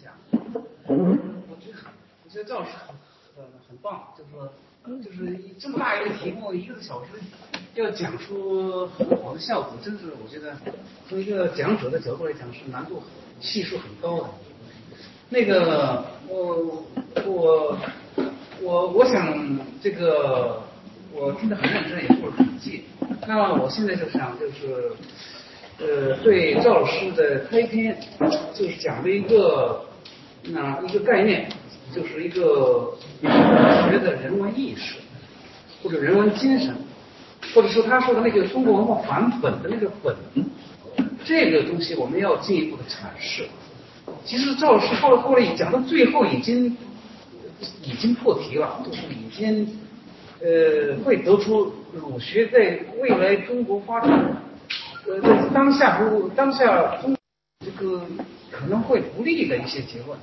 讲。我觉得我觉得赵老师很很很棒，就是说就是这么大一个题目，一个小时要讲出很好的效果，真是我觉得从一个讲者的角度来讲是难度系数很高的。那个我我我我想这个我听得很认真，也做了笔记。那么我现在就想就是呃对赵老师的开篇就是讲了一个那一个概念，就是一个学的人文意识或者人文精神，或者说他说的那个中国文化返本的那个本，这个东西我们要进一步的阐释。其实赵老师后来后来讲到最后已经已经破题了，就是已经呃会得出儒学在未来中国发展呃当下不当下中这个可能会不利的一些结论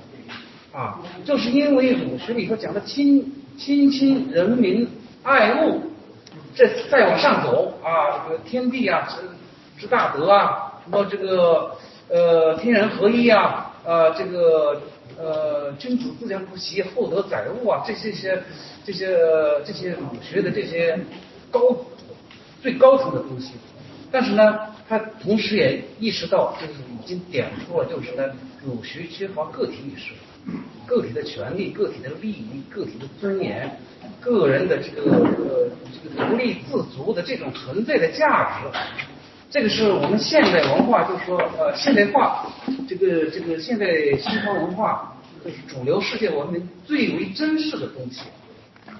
啊，就是因为儒学里头讲的亲亲亲人民爱物，这再往上走啊，这个天地啊之之大德啊，什么这个呃天人合一啊。呃，这个呃，君子自强不息，厚德载物啊，这些些这些这些儒学的这些高最高层的东西，但是呢，他同时也意识到，就是已经点出了，就是呢，儒学缺乏个体意识，个体的权利、个体的利益、个体的尊严、个人的这个呃这个独立自足的这种存在的价值。这个是我们现代文化，就是说，呃，现代化，这个这个现代西方文化，就是主流世界文明最为珍视的东西。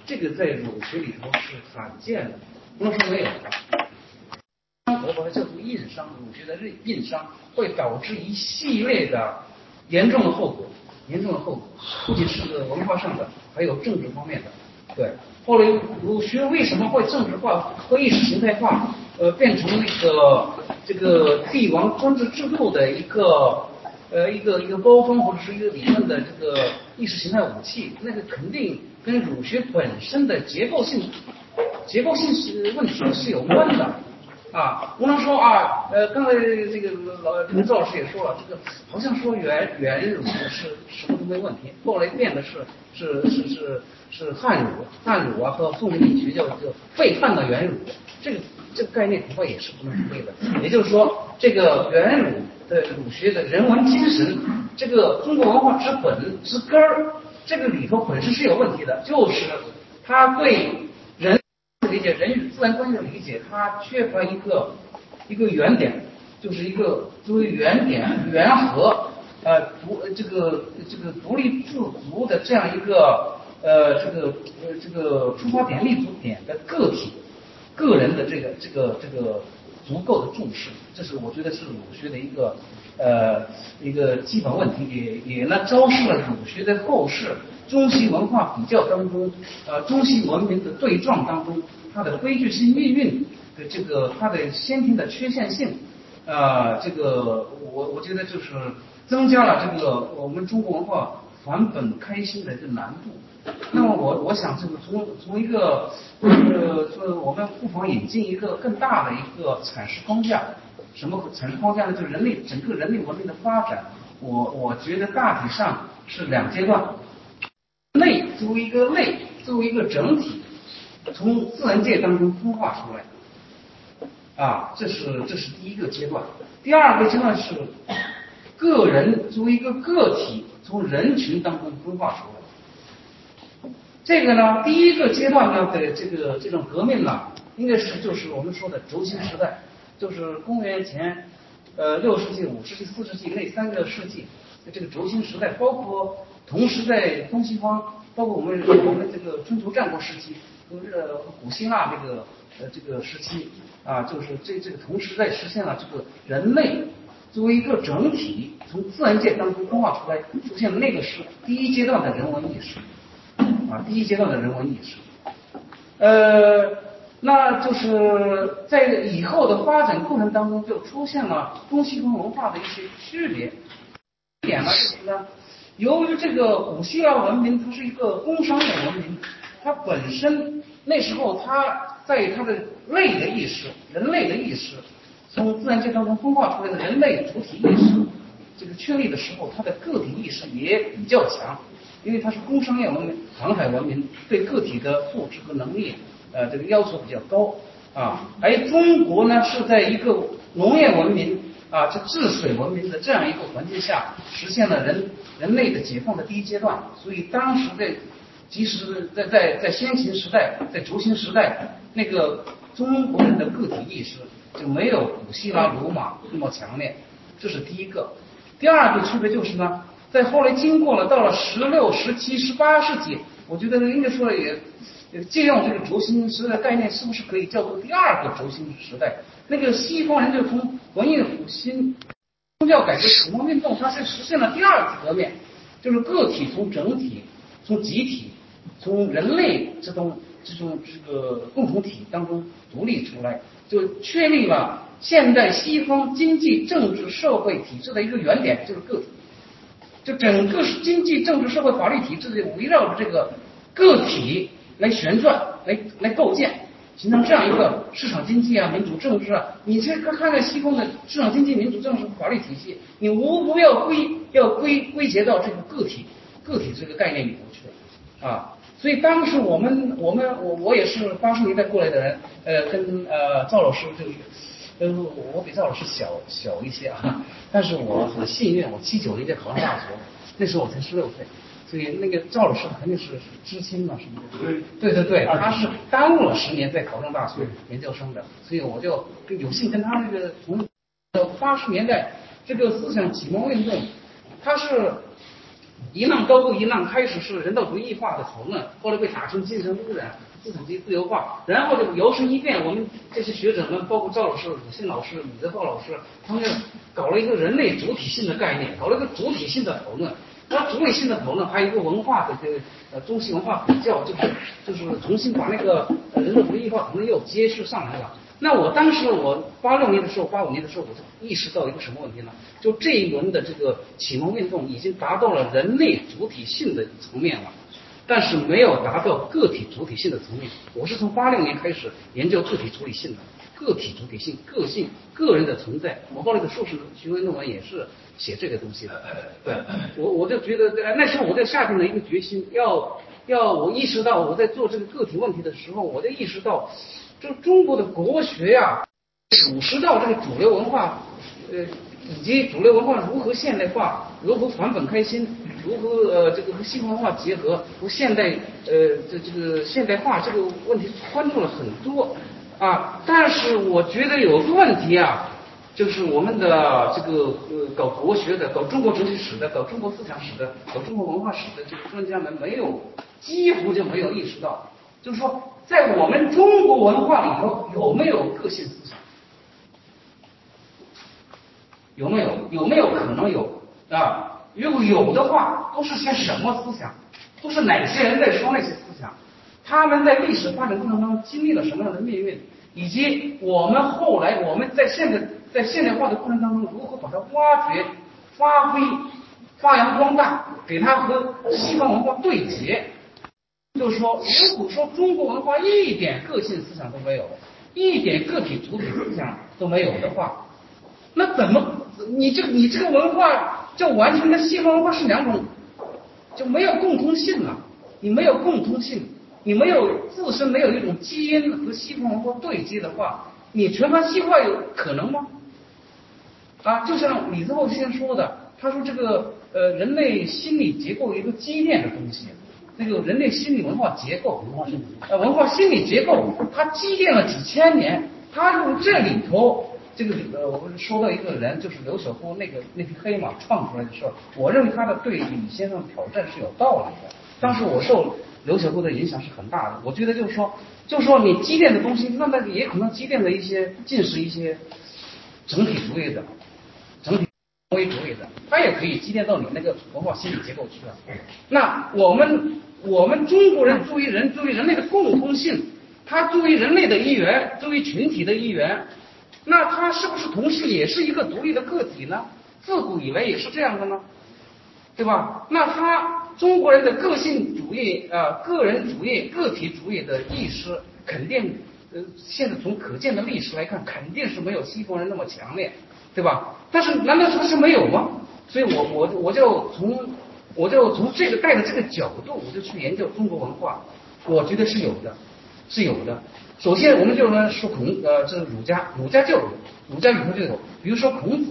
这个在儒学里头是罕见的，不能说没有的。我把它叫做印伤，儒学的硬伤会导致一系列的严重的后果，严重的后果，不仅是文化上的，还有政治方面的。对，后来儒学为什么会政治化和意识形态化？呃，变成那个这个帝王专制制度的一个呃一个一个包装或者是一个理论的这个意识形态武器，那个肯定跟儒学本身的结构性结构性是问题是有关的。啊，不能说啊，呃，刚才这个老这个赵老师也说了，这个好像说元元儒是什么都没问题，后来变的是是是是是汉儒，汉儒啊和宋明理学叫叫废汉的元儒，这个这个概念恐怕也是不能成立的。也就是说，这个元儒的儒学的人文精神，这个中国文化之本之根儿，这个里头本身是有问题的，就是他对。理解人与自然关系的理解，它缺乏一个一个原点，就是一个作为原点、原核，呃独这个这个独立自足的这样一个呃这个呃这个出发点、立足点的个体、个人的这个这个这个足够的重视，这是我觉得是儒学的一个呃一个基本问题，也也呢昭示了儒学的后世中西文化比较当中，呃中西文明的对撞当中。它的悲剧性命运的这个，它的先天的缺陷性，啊，这个我我觉得就是增加了这个我们中国文化返本开新的一个难度。那么我我想就是从从一个呃，说我们不妨引进一个更大的一个阐释框架。什么阐释框架呢？就是人类整个人类文明的发展，我我觉得大体上是两阶段。作为一个类，作为一个整体。从自然界当中分化出来，啊，这是这是第一个阶段。第二个阶段是个人作为一个个体从人群当中分化出来。这个呢，第一个阶段呢的这个这种革命呢，应该是就是我们说的轴心时代，就是公元前呃六世纪、五世纪、四世纪那三个世纪这个轴心时代，包括同时在东西方，包括我们我们这个春秋战国时期。就是古希腊这个呃这个时期啊，就是这这个同时在实现了这个人类作为一个整体从自然界当中分化出来，出现那个是第一阶段的人文意识啊，第一阶段的人文意识。呃，那就是在以后的发展过程当中，就出现了东西方文化的一些区别。点呢就是呢，由于这个古希腊文明它是一个工商业文明。它本身那时候，它在它的类的意识，人类的意识，从自然界当中分化出来的人类主体意识，这个确立的时候，它的个体意识也比较强，因为它是工商业文明、航海文明，对个体的素质和能力，呃，这个要求比较高啊。而中国呢，是在一个农业文明啊，这治水文明的这样一个环境下，实现了人人类的解放的第一阶段。所以当时在，即使在在在先秦时代，在轴心时代，那个中国人的个体意识就没有古希腊罗马那么强烈，这是第一个。第二个区别就是呢，在后来经过了到了十六、十七、十八世纪，我觉得应该说也借用这个轴心时代概念，是不是可以叫做第二个轴心时代？那个西方人就从文艺复兴、宗教改革、启蒙运动，它是实现了第二次革命，就是个体从整体、从集体、从人类这种这种这个共同体当中独立出来，就确立了。现代西方经济、政治、社会体制的一个原点就是个体，就整个经济、政治、社会、法律体制就围绕着这个个体来旋转、来来构建，形成这样一个市场经济啊、民主政治啊。你去看看西方的市场经济、民主政治、法律体系，你无不要归要归归结到这个个体个体这个概念里头去啊。所以当时我们我们我我也是八十年代过来的人，呃，跟呃赵老师就是。呃，我比赵老师小小一些啊，但是我很幸运，我七九年就考上大学，那时候我才十六岁，所以那个赵老师肯定是知青嘛，什么的？对对对，他是耽误了十年再考上大学研究生的，所以我就有幸跟他那个从八十年代这个思想启蒙运动，他是一浪高过一浪，开始是人道主义化的讨论，后来被打成精神污染。资产阶级自由化，然后就摇身一变，我们这些学者们，包括赵老师、鲁迅老师、李德浩老师，他们搞了一个人类主体性的概念，搞了一个主体性的讨论。那主体性的讨论还有一个文化的这个呃中西文化比较，就是就是重新把那个人的文艺化可能又接续上来了。那我当时我八六年的时候，八五年的时候，我就意识到一个什么问题呢？就这一轮的这个启蒙运动已经达到了人类主体性的层面了。但是没有达到个体主体性的层面。我是从八六年开始研究个体主体性的，个体主体性、个性、个人的存在。我后来的硕士学位论文也是写这个东西的。对，我我就觉得那时候我在下定了一个决心，要要我意识到我在做这个个体问题的时候，我就意识到，就中国的国学呀，儒释道这个主流文化，呃，以及主流文化如何现代化，如何返本开心。如何呃这个和西方文化结合，和现代呃这这个现代化这个问题关注了很多啊，但是我觉得有个问题啊，就是我们的这个呃搞国学的、搞中国哲学史的、搞中国思想史的、搞中国文化史的这个专家们没有几乎就没有意识到，就是说在我们中国文化里头有没有个性思想？有没有？有没有可能有啊？如果有的话，都是些什么思想？都是哪些人在说那些思想？他们在历史发展过程当中经历了什么样的命运？以及我们后来我们在现代在现代化的过程当中，如何把它挖掘、发挥、发扬光大，给它和西方文化对接？就是说，如果说中国文化一点个性思想都没有，一点个体主体思想都没有的话，那怎么你这你这个文化？就完全跟西方文化是两种，就没有共通性了。你没有共通性，你没有自身没有一种基因和西方文化对接的话，你全盘西化有可能吗？啊，就像李泽厚先说的，他说这个呃人类心理结构一个积淀的东西，那个人类心理文化结构，文化心理呃文化心理结构，它积淀了几千年，他用这里头。这个呃，我们说到一个人，就是刘晓波那个那匹黑马创出来的时候，我认为他的对李先生的挑战是有道理的。当时我受刘晓波的影响是很大的，我觉得就是说，就是说你积淀的东西，那那也可能积淀了一些近似一些整体主义的、整体行为主义的，它也可以积淀到你那个文化心理结构去了。那我们我们中国人作为人作为人类的共通性，他作为人类的一员，作为群体的一员。那他是不是同时也是一个独立的个体呢？自古以来也是这样的呢，对吧？那他中国人的个性主义啊、个人主义、个体主义的意识，肯定呃，现在从可见的历史来看，肯定是没有西方人那么强烈，对吧？但是难道说是没有吗？所以我我我就从我就从这个带着这个角度，我就去研究中国文化，我觉得是有的，是有的。首先，我们就说说孔呃，这是儒家，儒家就有，儒家里头就有，比如说孔子，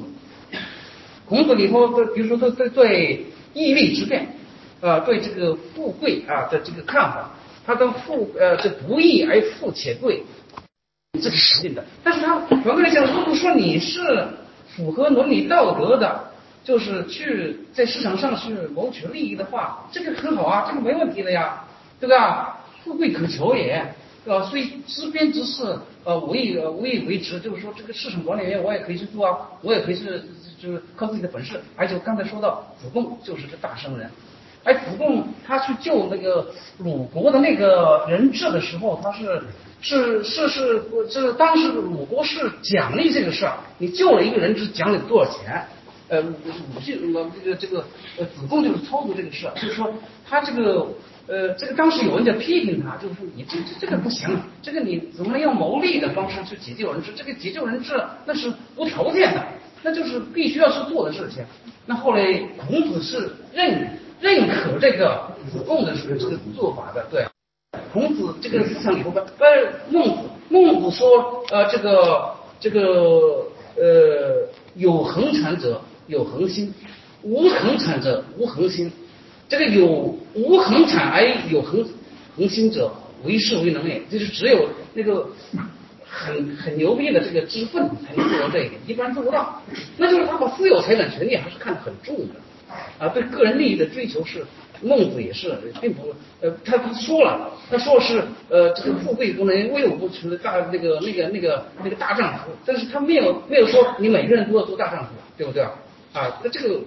孔子里头，比如说对对对义利之辩，呃，对这个富贵啊的这个看法，他的富呃这不义而富且贵，这是实定的。但是他反过来讲，如果说你是符合伦理道德的，就是去在市场上去谋取利益的话，这个很好啊，这个没问题的呀，对吧？富贵可求也。呃，所以知边知事，呃，无以无以为之，就是说这个市场管理员我也可以去做啊，我也可以是就是靠自己的本事。而且我刚才说到子贡就是个大圣人，哎子贡他去救那个鲁国的那个人质的时候，他是是是是是当时鲁国是奖励这个事儿，你救了一个人质奖励多少钱？呃，鲁迅呃这个这个呃子贡就是操作这个事儿，就是说他这个。呃，这个当时有人在批评他，就是说你这这这个不行，这个你怎么能用谋利的方式去解救人质？这个解救人质那是无条件的，那就是必须要去做的事情。那后来孔子是认认可这个子贡的这个这个做法的，对。孔子这个思想里头边，呃，孟子孟子说，呃，这个这个呃，有恒产者有恒心，无恒产者无恒心。这个有无恒产而有恒恒心者，为士为能也。就是只有那个很很牛逼的这个知分才能做到这一点，一般做不到。那就是他把私有财产权利还是看得很重的啊，对个人利益的追求是孟子也是，并不呃，他他说了，他说是呃这个富贵不能威武不屈的大那个那个那个那个大丈夫，但是他没有没有说你每个人都要做大丈夫，对不对啊？啊，那这个。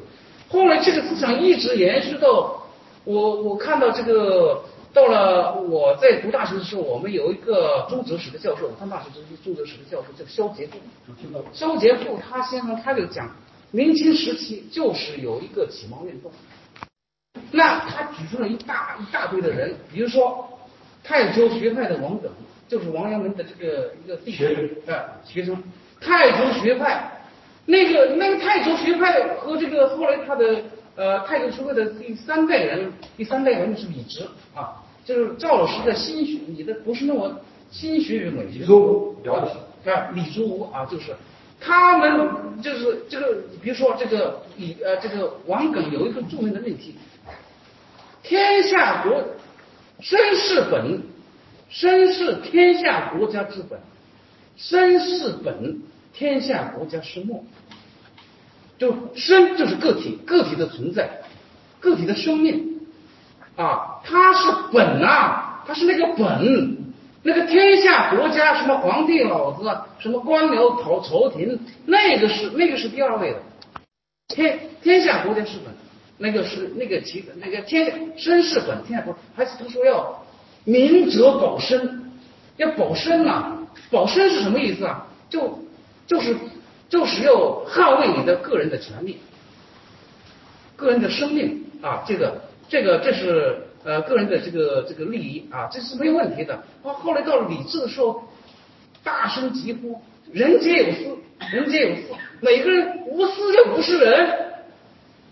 后来这个思想一直延续到我，我看到这个到了我在读大学的时候，我们有一个中哲史的教授，武汉大学中中哲史的教授叫肖杰富。肖杰富他先生他就讲，明清时期就是有一个启蒙运动，那他举出了一大一大堆的人，比如说泰州学派的王耿，就是王阳明的这个一个弟子，哎，学生，泰州学派。那个那个泰州学派和这个后来他的呃泰州学派的第三代人，第三代人是李直啊，就是赵老师的心学，你的不是那么心学与美学。李祖了解啊，李祖武啊，就是他们就是这个，比如说这个李呃这个王耿有一个著名的论题：天下国身是本，身是天下国家之本，身是本。天下国家是末，就身就是个体，个体的存在，个体的生命啊，它是本啊，它是那个本，那个天下国家什么皇帝老子，什么官僚朝朝廷，那个是那个是第二位的，天天下国家是本，那个是那个其那个天身是本，天下国还是他说要。明哲保身，要保身呐，保身是什么意思啊？就就是就是要捍卫你的个人的权利，个人的生命。啊，这个这个这是呃个人的这个这个利益啊，这是没有问题的。啊，后来到了理智的时候，大声疾呼：人皆有私，人皆有私，每个人无私就不是人。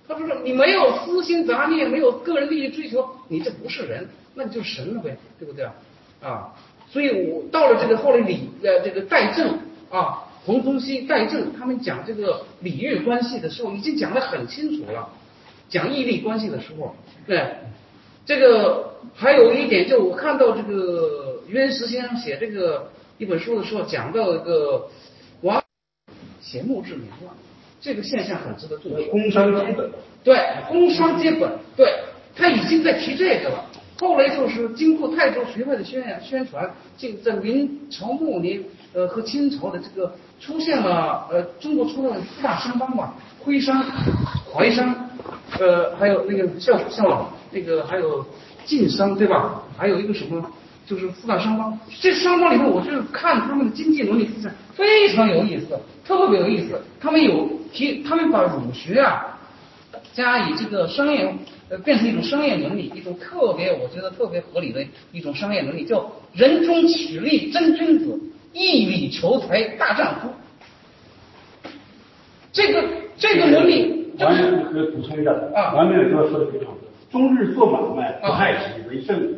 他说你没有私心杂念，没有个人利益追求，你这不是人，那你就神了呗，对不对啊？啊，所以我到了这个后来李呃这个代政啊。洪宗熙、戴政他们讲这个礼乐关系的时候，已经讲得很清楚了。讲义利关系的时候，对，这个还有一点，就我看到这个袁石先生写这个一本书的时候，讲到一个王写墓志铭了，这个现象很值得注意。工商基本，对，工商基本，对他已经在提这个了。后来就是经过泰州学派的宣宣传，进在明朝末年，呃，和清朝的这个。出现了，呃，中国出了四大商帮嘛，徽商、淮商，呃，还有那个孝孝那个还有晋商，对吧？还有一个什么，就是四大商帮。这商帮里面，我就看他们的经济伦理思想非常有意思，特别有意思。他们有提，他们把儒学啊，加以这个商业，呃，变成一种商业伦理，一种特别我觉得特别合理的一种商业伦理，叫人中取利真君子。义理求财大丈夫，这个这个伦理，王明呃补充一下啊王明宇说说的非常好。中日做买卖不害己，为胜。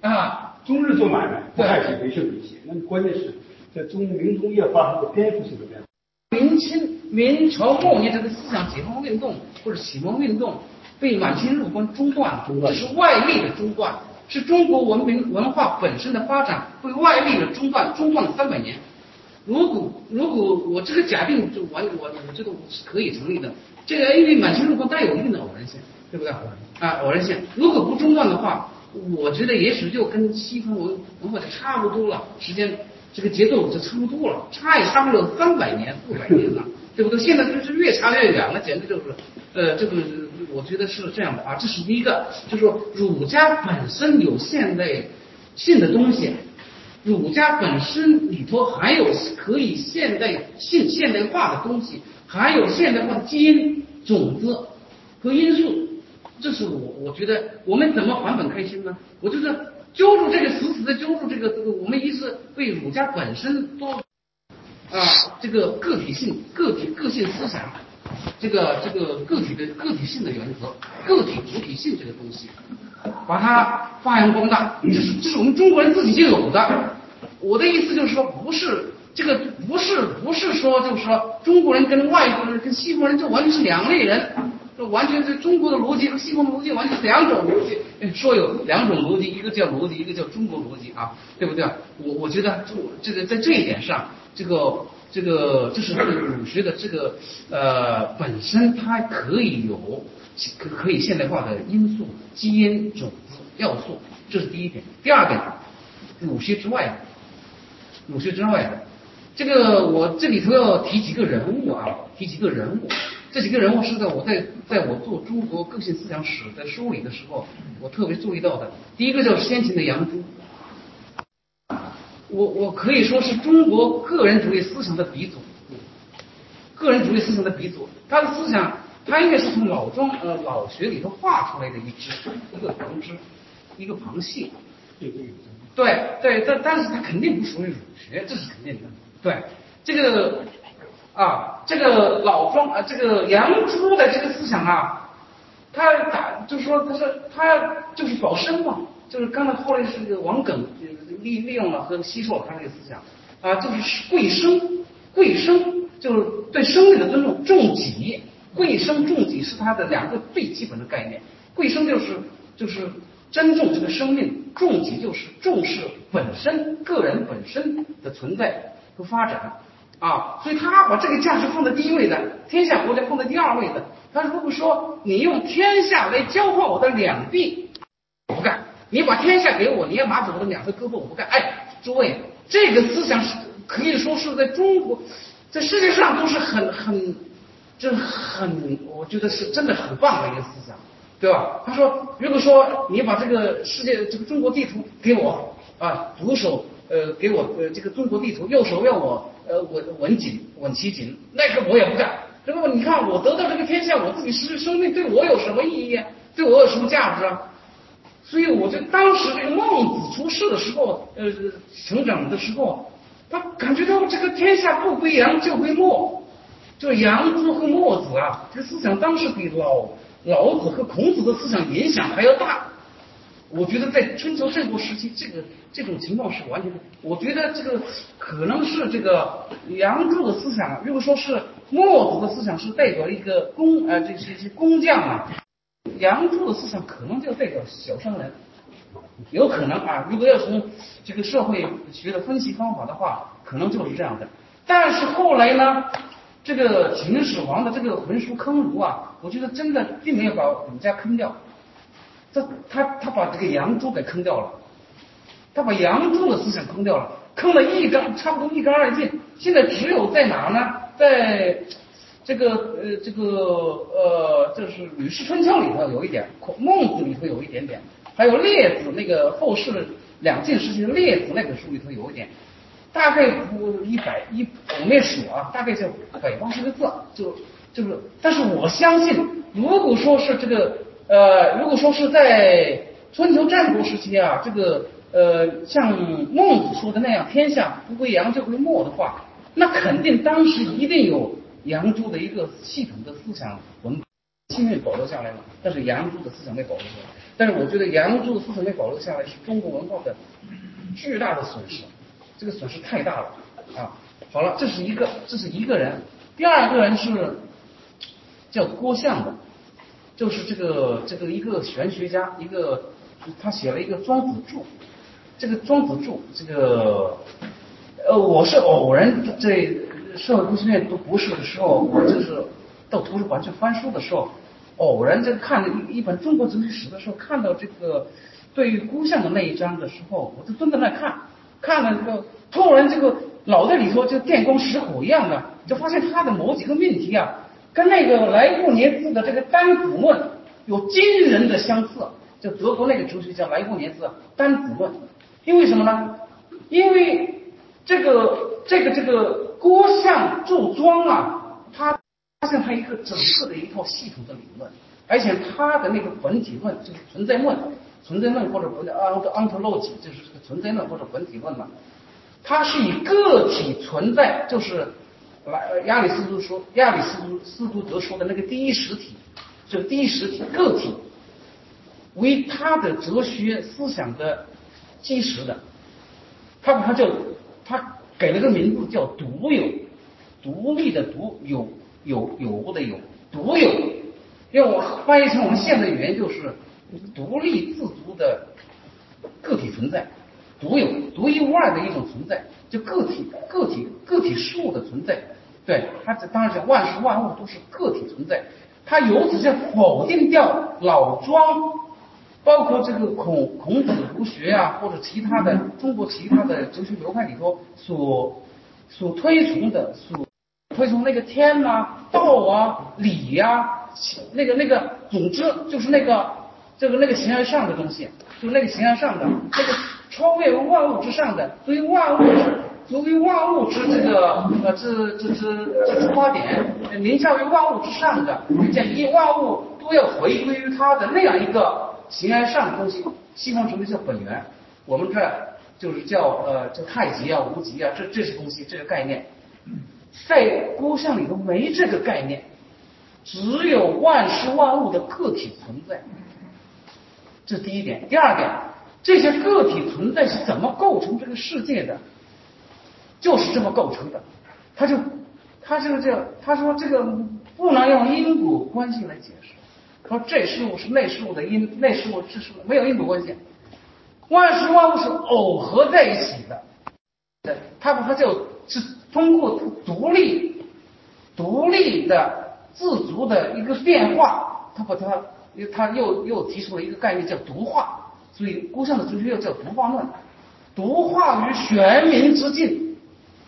啊，中日做买卖不害己，为胜于一切。那么关键是在中明中叶发生了颠覆性的变化。明清明朝末年这个思想解放运动或者启蒙运动被满清入关中断了，这是外力的中断，是中国文明文化本身的发展被外力的中断，中断了三百年。如果如果我这个假定就完我我觉得我是可以成立的，这个因为满清入关带有一定的偶然性，对不对？啊，偶然性。如果不中断的话，我觉得也许就跟西方文文化就差不多了，时间这个节奏就差不多了，差也差不了三百年、四百年了，对不对？现在就是越差越远了，简直就是，呃，这个我觉得是这样的啊，这是第一个，就是说儒家本身有现代性的东西。儒家本身里头含有可以现代性现代化的东西，含有现代化的基因种子和因素，这是我我觉得我们怎么还本开心呢？我就是揪住这个死死的揪住这个这个，我们一是为儒家本身多啊这个个体性个体个性思想，这个这个个体的个体性的原则，个体主体性这个东西，把它发扬光大，这是这是我们中国人自己就有的。我的意思就是说，不是这个，不是不是说，就是说中国人跟外国人、跟西方人这完全是两类人，这完全是中国的逻辑和西方的逻辑完全是两种逻辑。说有两种逻辑，一个叫逻辑，一个叫中国逻辑啊，对不对？我我觉得这这个在这一点上，这个这个就是这个儒学的这个呃本身它可以有可可以现代化的因素、基因种子要素，这是第一点。第二点，儒学之外。儒学之外，这个我这里头要提几个人物啊，提几个人物。这几个人物是在我在在我做中国个性思想史在梳理的时候，我特别注意到的。第一个叫先秦的杨朱，我我可以说是中国个人主义思想的鼻祖，个人主义思想的鼻祖。他的思想，他应该是从老庄呃老学里头画出来的一只一个旁支，一个旁系。对对，但但是他肯定不属于儒学，这是肯定的。对，这个啊，这个老庄啊，这个杨朱的这个思想啊，他打就是说他是他就是保身嘛，就是刚才后来是这个王耿利利用了和吸收了他这个思想啊，就是贵生贵生就是对生命的尊重，重己贵生重己是他的两个最基本的概念，贵生就是就是。珍重这个生命，重己就是重视本身个人本身的存在和发展啊，所以他把这个价值放在第一位的，天下国家放在第二位的。他如果说你用天下来交换我的两臂，我不干；你把天下给我，你要拿走我的两个胳膊，我不干。哎，诸位，这个思想是可以说是在中国，在世界上都是很很，这很，我觉得是真的很棒的一个思想。对吧？他说，如果说你把这个世界这个中国地图给我啊，左手呃给我呃这个中国地图，右手让我呃稳稳紧稳其紧，那个我也不干。那么你看我得到这个天下，我自己失去生命，对我有什么意义啊？对我有什么价值啊？所以我就当时这个孟子出世的时候，呃成长的时候，他感觉到这个天下不归杨就归墨，就杨朱和墨子啊，这个思想当时比老。老子和孔子的思想影响还要大，我觉得在春秋战国时期，这个这种情况是完全的。我觉得这个可能是这个杨朱的思想，如果说是墨子的思想是代表一个工呃这些些工匠啊，杨朱的思想可能就代表小商人，有可能啊。如果要从这个社会学的分析方法的话，可能就是这样的。但是后来呢？这个秦始皇的这个焚书坑儒啊，我觉得真的并没有把儒家坑掉，他他他把这个杨朱给坑掉了，他把杨朱的思想坑掉了，坑的一干差不多一干二净。现在只有在哪呢？在这个呃这个呃，就是《吕氏春秋》里头有一点，《孔孟子》里头有一点点，还有《列子》那个后世两晋时期《列子》那本书里头有一点。大概不一百一，我没数啊，大概就百八十个字，就就是，但是我相信，如果说是这个呃，如果说是在春秋战国时期啊，这个呃，像孟子说的那样，天下不归杨就归墨的话，那肯定当时一定有杨朱的一个系统的思想文。幸运保留下来了，但是杨朱的思想没保留下来。但是我觉得杨朱的思想没保留下来是中国文化的巨大的损失，这个损失太大了啊！好了，这是一个，这是一个人。第二个人是叫郭象的，就是这个这个一个玄学家，一个他写了一个《庄子注》，这个《庄子注》这个呃，我是偶然在社会科学院读博士的时候，我就是到图书馆去翻书的时候，偶然在看一一本中国哲学史的时候，看到这个对于郭象的那一章的时候，我就蹲在那看，看了这个，突然这个脑袋里头就电光石火一样的，就发现他的某几个命题啊，跟那个莱布尼茨的这个单子论有惊人的相似。就德国那个哲学家莱布尼茨单子论，因为什么呢？因为这个这个这个郭象柱庄啊，他发现他一个整个的一套系统的理论，而且他的那个本体论就是存在论，存在论或者本啊 ontology 就是这个存在论或者本体论嘛，它是以个体存在，就是来亚里士多说亚里士多斯多德说的那个第一实体，就第一实体个体为他的哲学思想的基石的，他把它叫他给了个名字叫独有，独立的独有有有无的有独有，因为我翻译成我们现代语言就是独立自足的个体存在，独有独一无二的一种存在，就个体个体个体事物的存在，对，他这当然讲万事万物都是个体存在，他由此就否定掉老庄。包括这个孔孔子儒学啊，或者其他的中国其他的哲学流派里头所所推崇的，所推崇那个天呐、道啊、理呀、那个那个，总之就是那个这个那个形而上的东西，就是那个形而上的那个超越万物之上的，所以万物作为万物之这个呃之之之之出发点，凌驾于万物之上的，建议万物都要回归于它的那样一个。形而上的东西，西方称为叫本源，我们这就是叫呃叫太极啊、无极啊，这这些东西这个概念，在郭象里头没这个概念，只有万事万物的个体存在，这第一点。第二点，这些个体存在是怎么构成这个世界的？就是这么构成的，他就他就这样，他说这个不能用因果关系来解释。说这事物是那事物的因，那事物是事物没有因果关系，万事万物是耦合在一起的。对，他把它就是通过独立、独立的、自足的一个变化，他把它，他又又提出了一个概念叫独化，所以郭象的哲学又叫独化论。独化于玄冥之境，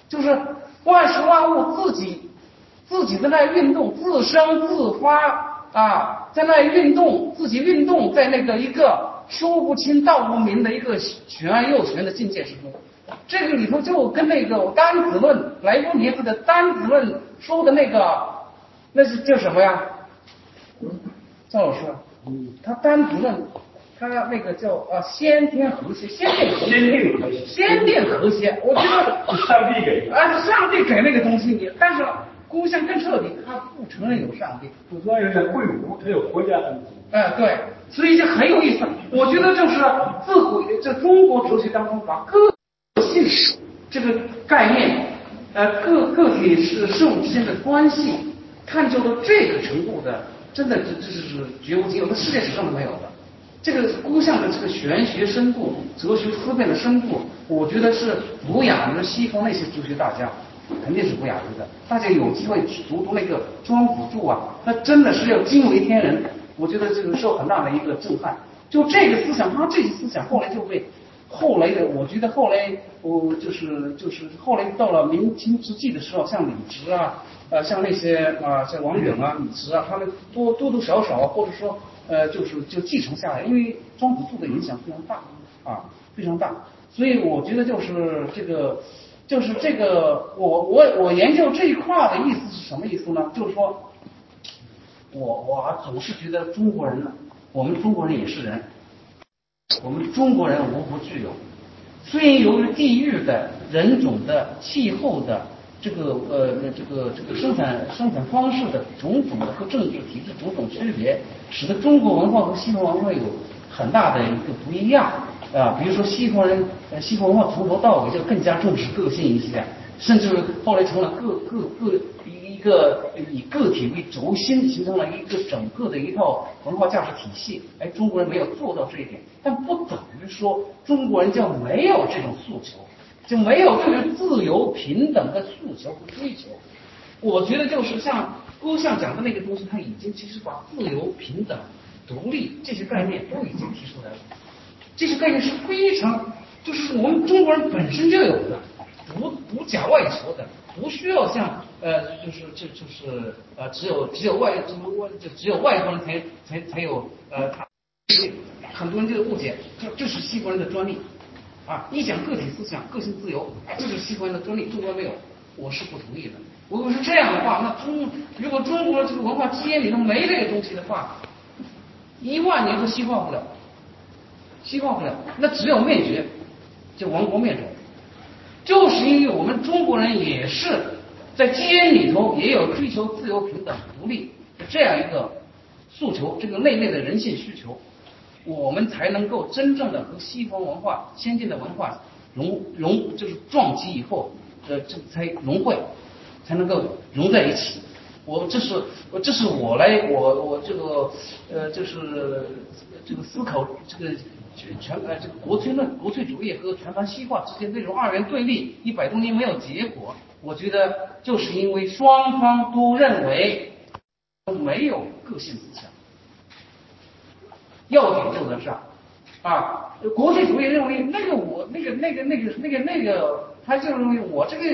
就是万事万物自己自己在那运动，自生自发啊。在那运动，自己运动，在那个一个说不清道不明的一个玄而又玄的境界之中，这个里头就跟那个单子论莱布尼茨的单子论说的那个，那是叫什么呀？赵老师，他单子论，他那个叫啊先天和谐，先天先天和谐，先天和谐，我觉得是上帝给，啊是上帝给那个东西你，但是。郭象更彻底，他不承认有上帝，不说有点贵族，他有国家恩赐。哎，对，所以就很有意思。我觉得就是自古这中国哲学当中把个性这个概念，呃，个个体是事物之间的关系，探究到这个程度的，真的这这是绝无仅有，的世界史上都没有的。这个孤象的这个玄学深度、哲学思辨的深度，我觉得是不亚于西方那些哲学大家。肯定是不亚于的。大家有机会去读读那个《庄子注》啊，那真的是要惊为天人。我觉得这个受很大的一个震撼。就这个思想，他这些思想后来就被后来的，我觉得后来我就是就是后来到了明清之际的时候，像李直啊，呃，像那些啊，像王远啊、李直啊，他们多多多少少或者说呃，就是就继承下来，因为庄子注的影响非常大啊，非常大。所以我觉得就是这个。就是这个，我我我研究这一块的意思是什么意思呢？就是说，我我总是觉得中国人呢，我们中国人也是人，我们中国人无不具有。虽然由于地域的人种的气候的这个呃这个这个生产生产方式的种种的和政治体制种种区别，使得中国文化和西方文化有很大的一个不一样啊。比如说西方人呃西方文化从头到尾就更加重视个性一些，甚至后来成了个个个一一个以个体为轴心，形成了一个整个的一套文化价值体系。哎，中国人没有做到这一点，但不等于说中国人就没有这种诉求。就没有这种自由平等的诉求和追求。我觉得就是像郭象讲的那个东西，他已经其实把自由、平等、独立这些概念都已经提出来了。这些概念是非常，就是我们中国人本身就有的，不不假外求的，不需要像呃，就是就就是呃，只有只有外什么外就只有外国人才才才有呃，很多人就是误解，这这是西方人的专利。啊，一讲个体思想、个性自由，这是西方人的专利，中国没有，我是不同意的。如果是这样的话，那中如果中国这个文化基因里头没这个东西的话，一万年都西化不了，西化不了，那只有灭绝，就亡国灭种。就是因为我们中国人也是在基因里头也有追求自由、平等、独立这样一个诉求，这个内内的人性需求。我们才能够真正的和西方文化、先进的文化融融，就是撞击以后，呃，这才融汇，才能够融在一起。我这是，这是我来，我我这个，呃，就是这个思考这个全呃这个国粹论、国粹主义和全盘西化之间这种二元对立，一百多年没有结果。我觉得就是因为双方都认为没有个性思想。要点就在这儿，啊，国粹主义认为那个我那个那个那个那个那个，他就认为我这个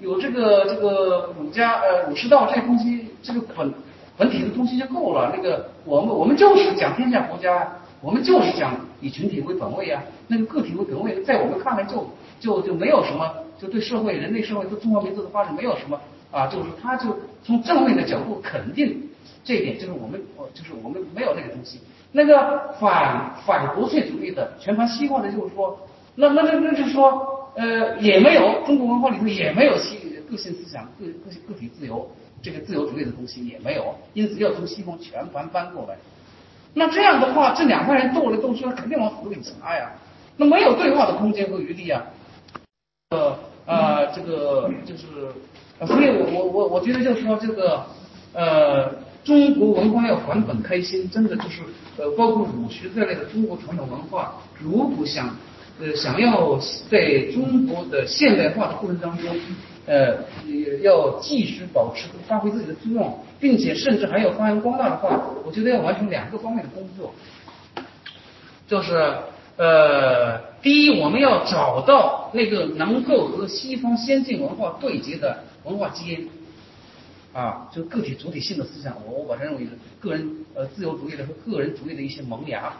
有这个这个儒家呃儒释道这个东西，这个本本体的东西就够了。那个我们我们就是讲天下国家，我们就是讲以群体为本位啊，那个个体为本位，在我们看来就就就没有什么，就对社会人类社会对中华民族的发展没有什么啊，就是他就从正面的角度肯定这一点，就是我们就是我们没有那个东西。那个反反国粹主义的全盘西化的，就是说，那那那那就是说，呃，也没有中国文化里头也没有西个性思想、个个个体自由这个自由主义的东西也没有，因此要从西方全盘搬过来。那这样的话，这两派人斗来斗去，肯定往死里掐呀。那没有对话的空间和余地啊。呃呃，这个就是，所以我我我我觉得就是说这个呃。中国文化要还本开心，真的就是呃，包括儒学在内的中国传统文化，如果想呃想要在中国的现代化的过程当中，呃，要继续保持发挥自己的作用，并且甚至还要发扬光大的话，我觉得要完成两个方面的工作，就是呃，第一，我们要找到那个能够和西方先进文化对接的文化基因。啊，就个体主体性的思想，我我认为是个人呃自由主义的和个人主义的一些萌芽，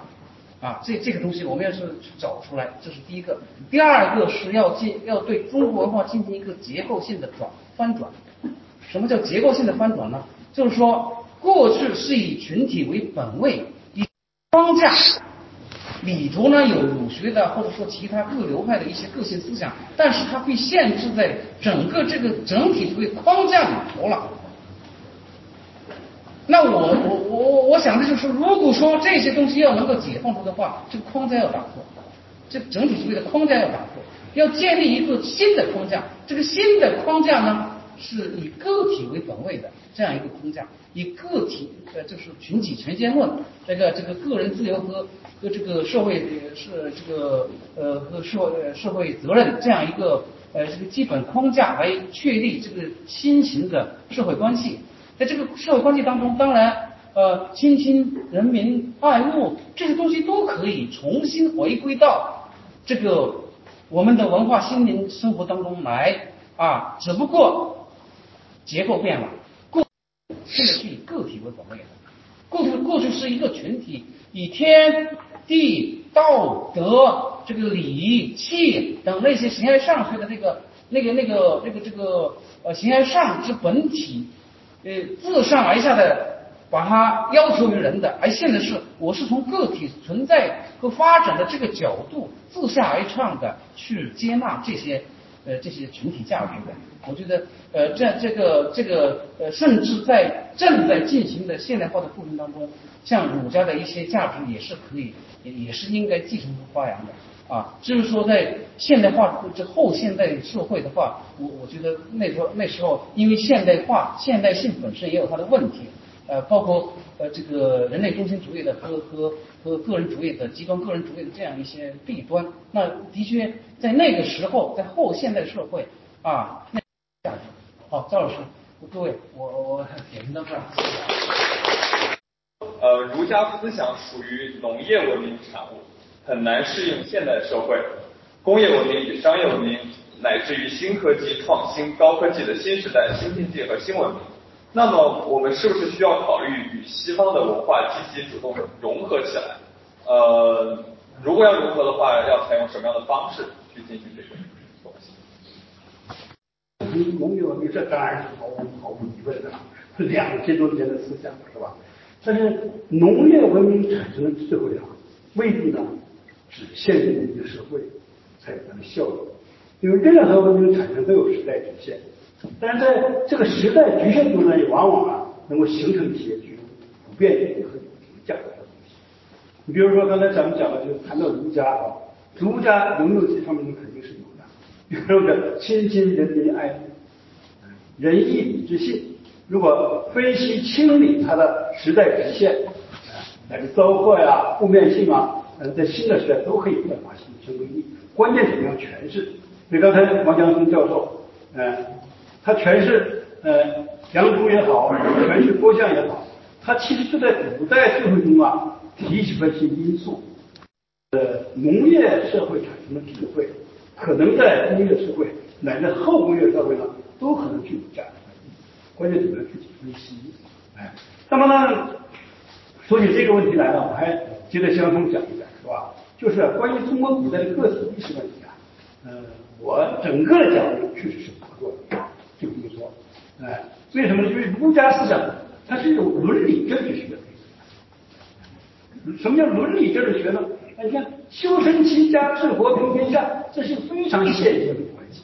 啊，这这个东西我们要是去找出来，这是第一个。第二个是要进要对中国文化进行一个结构性的转翻转。什么叫结构性的翻转呢？就是说过去是以群体为本位，以框架里头呢有儒学的或者说其他各流派的一些个性思想，但是它被限制在整个这个整体主义框架里头了。那我我我我想的就是，如果说这些东西要能够解放出的话，这个框架要打破，这整体主义的框架要打破，要建立一个新的框架。这个新的框架呢，是以个体为本位的这样一个框架，以个体呃就是群体权限论，这个这个个人自由和和这个社会是这个呃和社会社会责任这样一个呃这个基本框架来确立这个新型的社会关系。在这个社会关系当中，当然，呃，亲亲人民爱物这些东西都可以重新回归到这个我们的文化心灵生活当中来啊，只不过结构变了，过现在是以个体为本位的，过去过去是一个群体，以天地道德这个礼器等那些形而上学的那个那个那个那个这个呃形而上之本体。呃，自上而下的把它要求于人的，而现在是我是从个体存在和发展的这个角度，自下而上的去接纳这些呃这些群体价值的。我觉得呃这这个这个呃甚至在正在进行的现代化的过程当中，像儒家的一些价值也是可以也也是应该继承和发扬的。啊，至于说在现代化这后现代社会的话，我我觉得那时候那时候因为现代化现代性本身也有它的问题，呃，包括呃这个人类中心主义的和和和个人主义的极端个人主义的这样一些弊端，那的确在那个时候在后现代社会啊，那。好，赵老师，各位，我我点评到这儿。呃，儒家思想属于农业文明产物。很难适应现代社会，工业文明与商业文明，乃至于新科技创新、高科技的新时代、新经济和新文明。那么，我们是不是需要考虑与西方的文化积极主动融合起来？呃，如果要融合的话，要采用什么样的方式去进行这个东西？农业文明这当然是毫无毫无疑问的，两千多年的思想是吧？但是农业文明产生的智慧啊，未必呢。只限于一个社会才有它的效果，因为任何文明产生都有时代局限，但是在这个时代局限中呢，也往往啊能够形成一些具有普遍意义和有价值的东西。你比如说刚才咱们讲的，就谈到儒家啊，儒家有没有这方面的肯定是有的，比如说亲亲仁民爱，仁义礼智信，如果分析清理它的时代局限，乃至糟粕呀、负面性啊。呃，在新的时代都可以焕发新生威力，关键怎么样诠释？所以刚才王江松教授，呃，他诠释呃杨朱也好，诠释郭象也好，他其实就在古代社会中啊提取了一些因素。呃，农业社会产生的智慧，可能在工业社会乃至后工业社会呢，都可能具有价值。关键怎么样具体分析？哎，那么呢，说起这个问题来了，我还接着相同讲一讲。是吧？就是关于中国古代的个体意识问题啊，呃，我整个的确实是不做的，就这么说。哎，为什么呢？因为儒家思想它是有伦理政治学的。什么叫伦理政治学呢？哎，你看修身齐家治国平天下，这是非常现实的关系。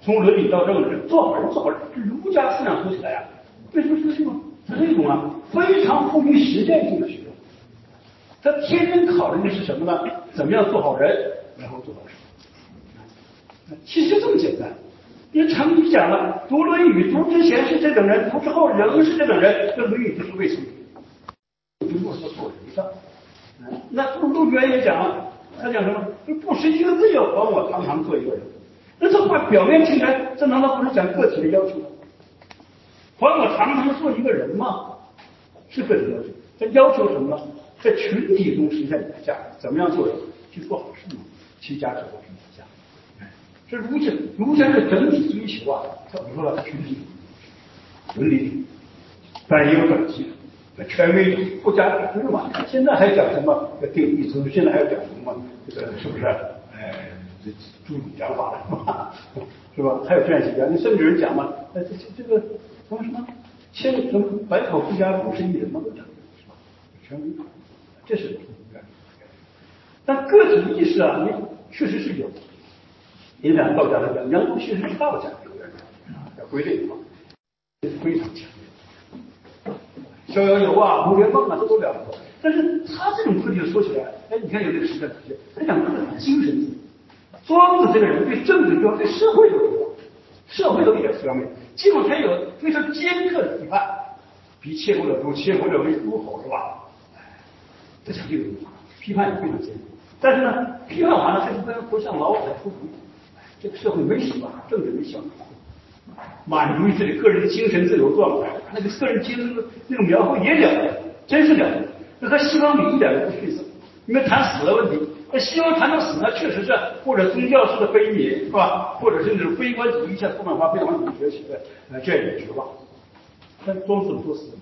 从伦理到政治，做好人做好人，儒家思想说起来啊，为什么说这种是一种啊非常富于实践性的学问？他天天考虑的是什么呢？怎么样做好人，然后做好事。其实这么简单。因为成语讲了，读《论语》，读之前是这种人，读之后仍是这种人。这《论语》就是为什么？就是做做人上。那陆渊也讲了，他讲什么？不识一个字要还我堂堂做一个人。那这话表面听来，这难道不是讲个体的要求吗？还我堂堂做一个人吗？是个人要求。他要求什么呢？在群体中实现你的价值，怎么样做人？去做好事嘛，齐家治国平天下。哎，这儒家儒家的整体追求啊，怎么说呢？群体伦理，当然也有短期的，权威不加不是嘛。现在还讲什么要定义制现在还要讲什么？这个是不是？哎，这诸种讲法了，是吧？还有这样一些讲，你甚至有人讲嘛，哎，这这这个什么什么千什么百草不加五十一人嘛，都讲是吧？权威。这是不一但个体意识啊，你确实是有。你俩道家来讲，杨宗确实是道家有点啊，要归类的话，非常强烈。逍遥游啊，红莲梦啊，这都了不得。但是他这种个体说起来，哎，你看有这个时代出现，他讲个体精神自由。庄子这个人对政治重要，对社会都重要，社会都比较消灭，结果他有非常尖刻的批判，比切乎者诛，切乎者为诸侯，是吧？这讲究批判也非常坚决，但是呢，批判完了还是不不像老子出主意。这个社会没希望，政治没希望，满足于自己个人的精神自由状态，那个个人精神那个描绘也了得，真是了得。那和西方比一点都不逊色。你们谈死的问题，那西方谈到死呢，确实是或者宗教式的悲悯，是吧？或者是那种悲观主义下充满化悲观主义学习的呃这样一种绝望。但庄子说死。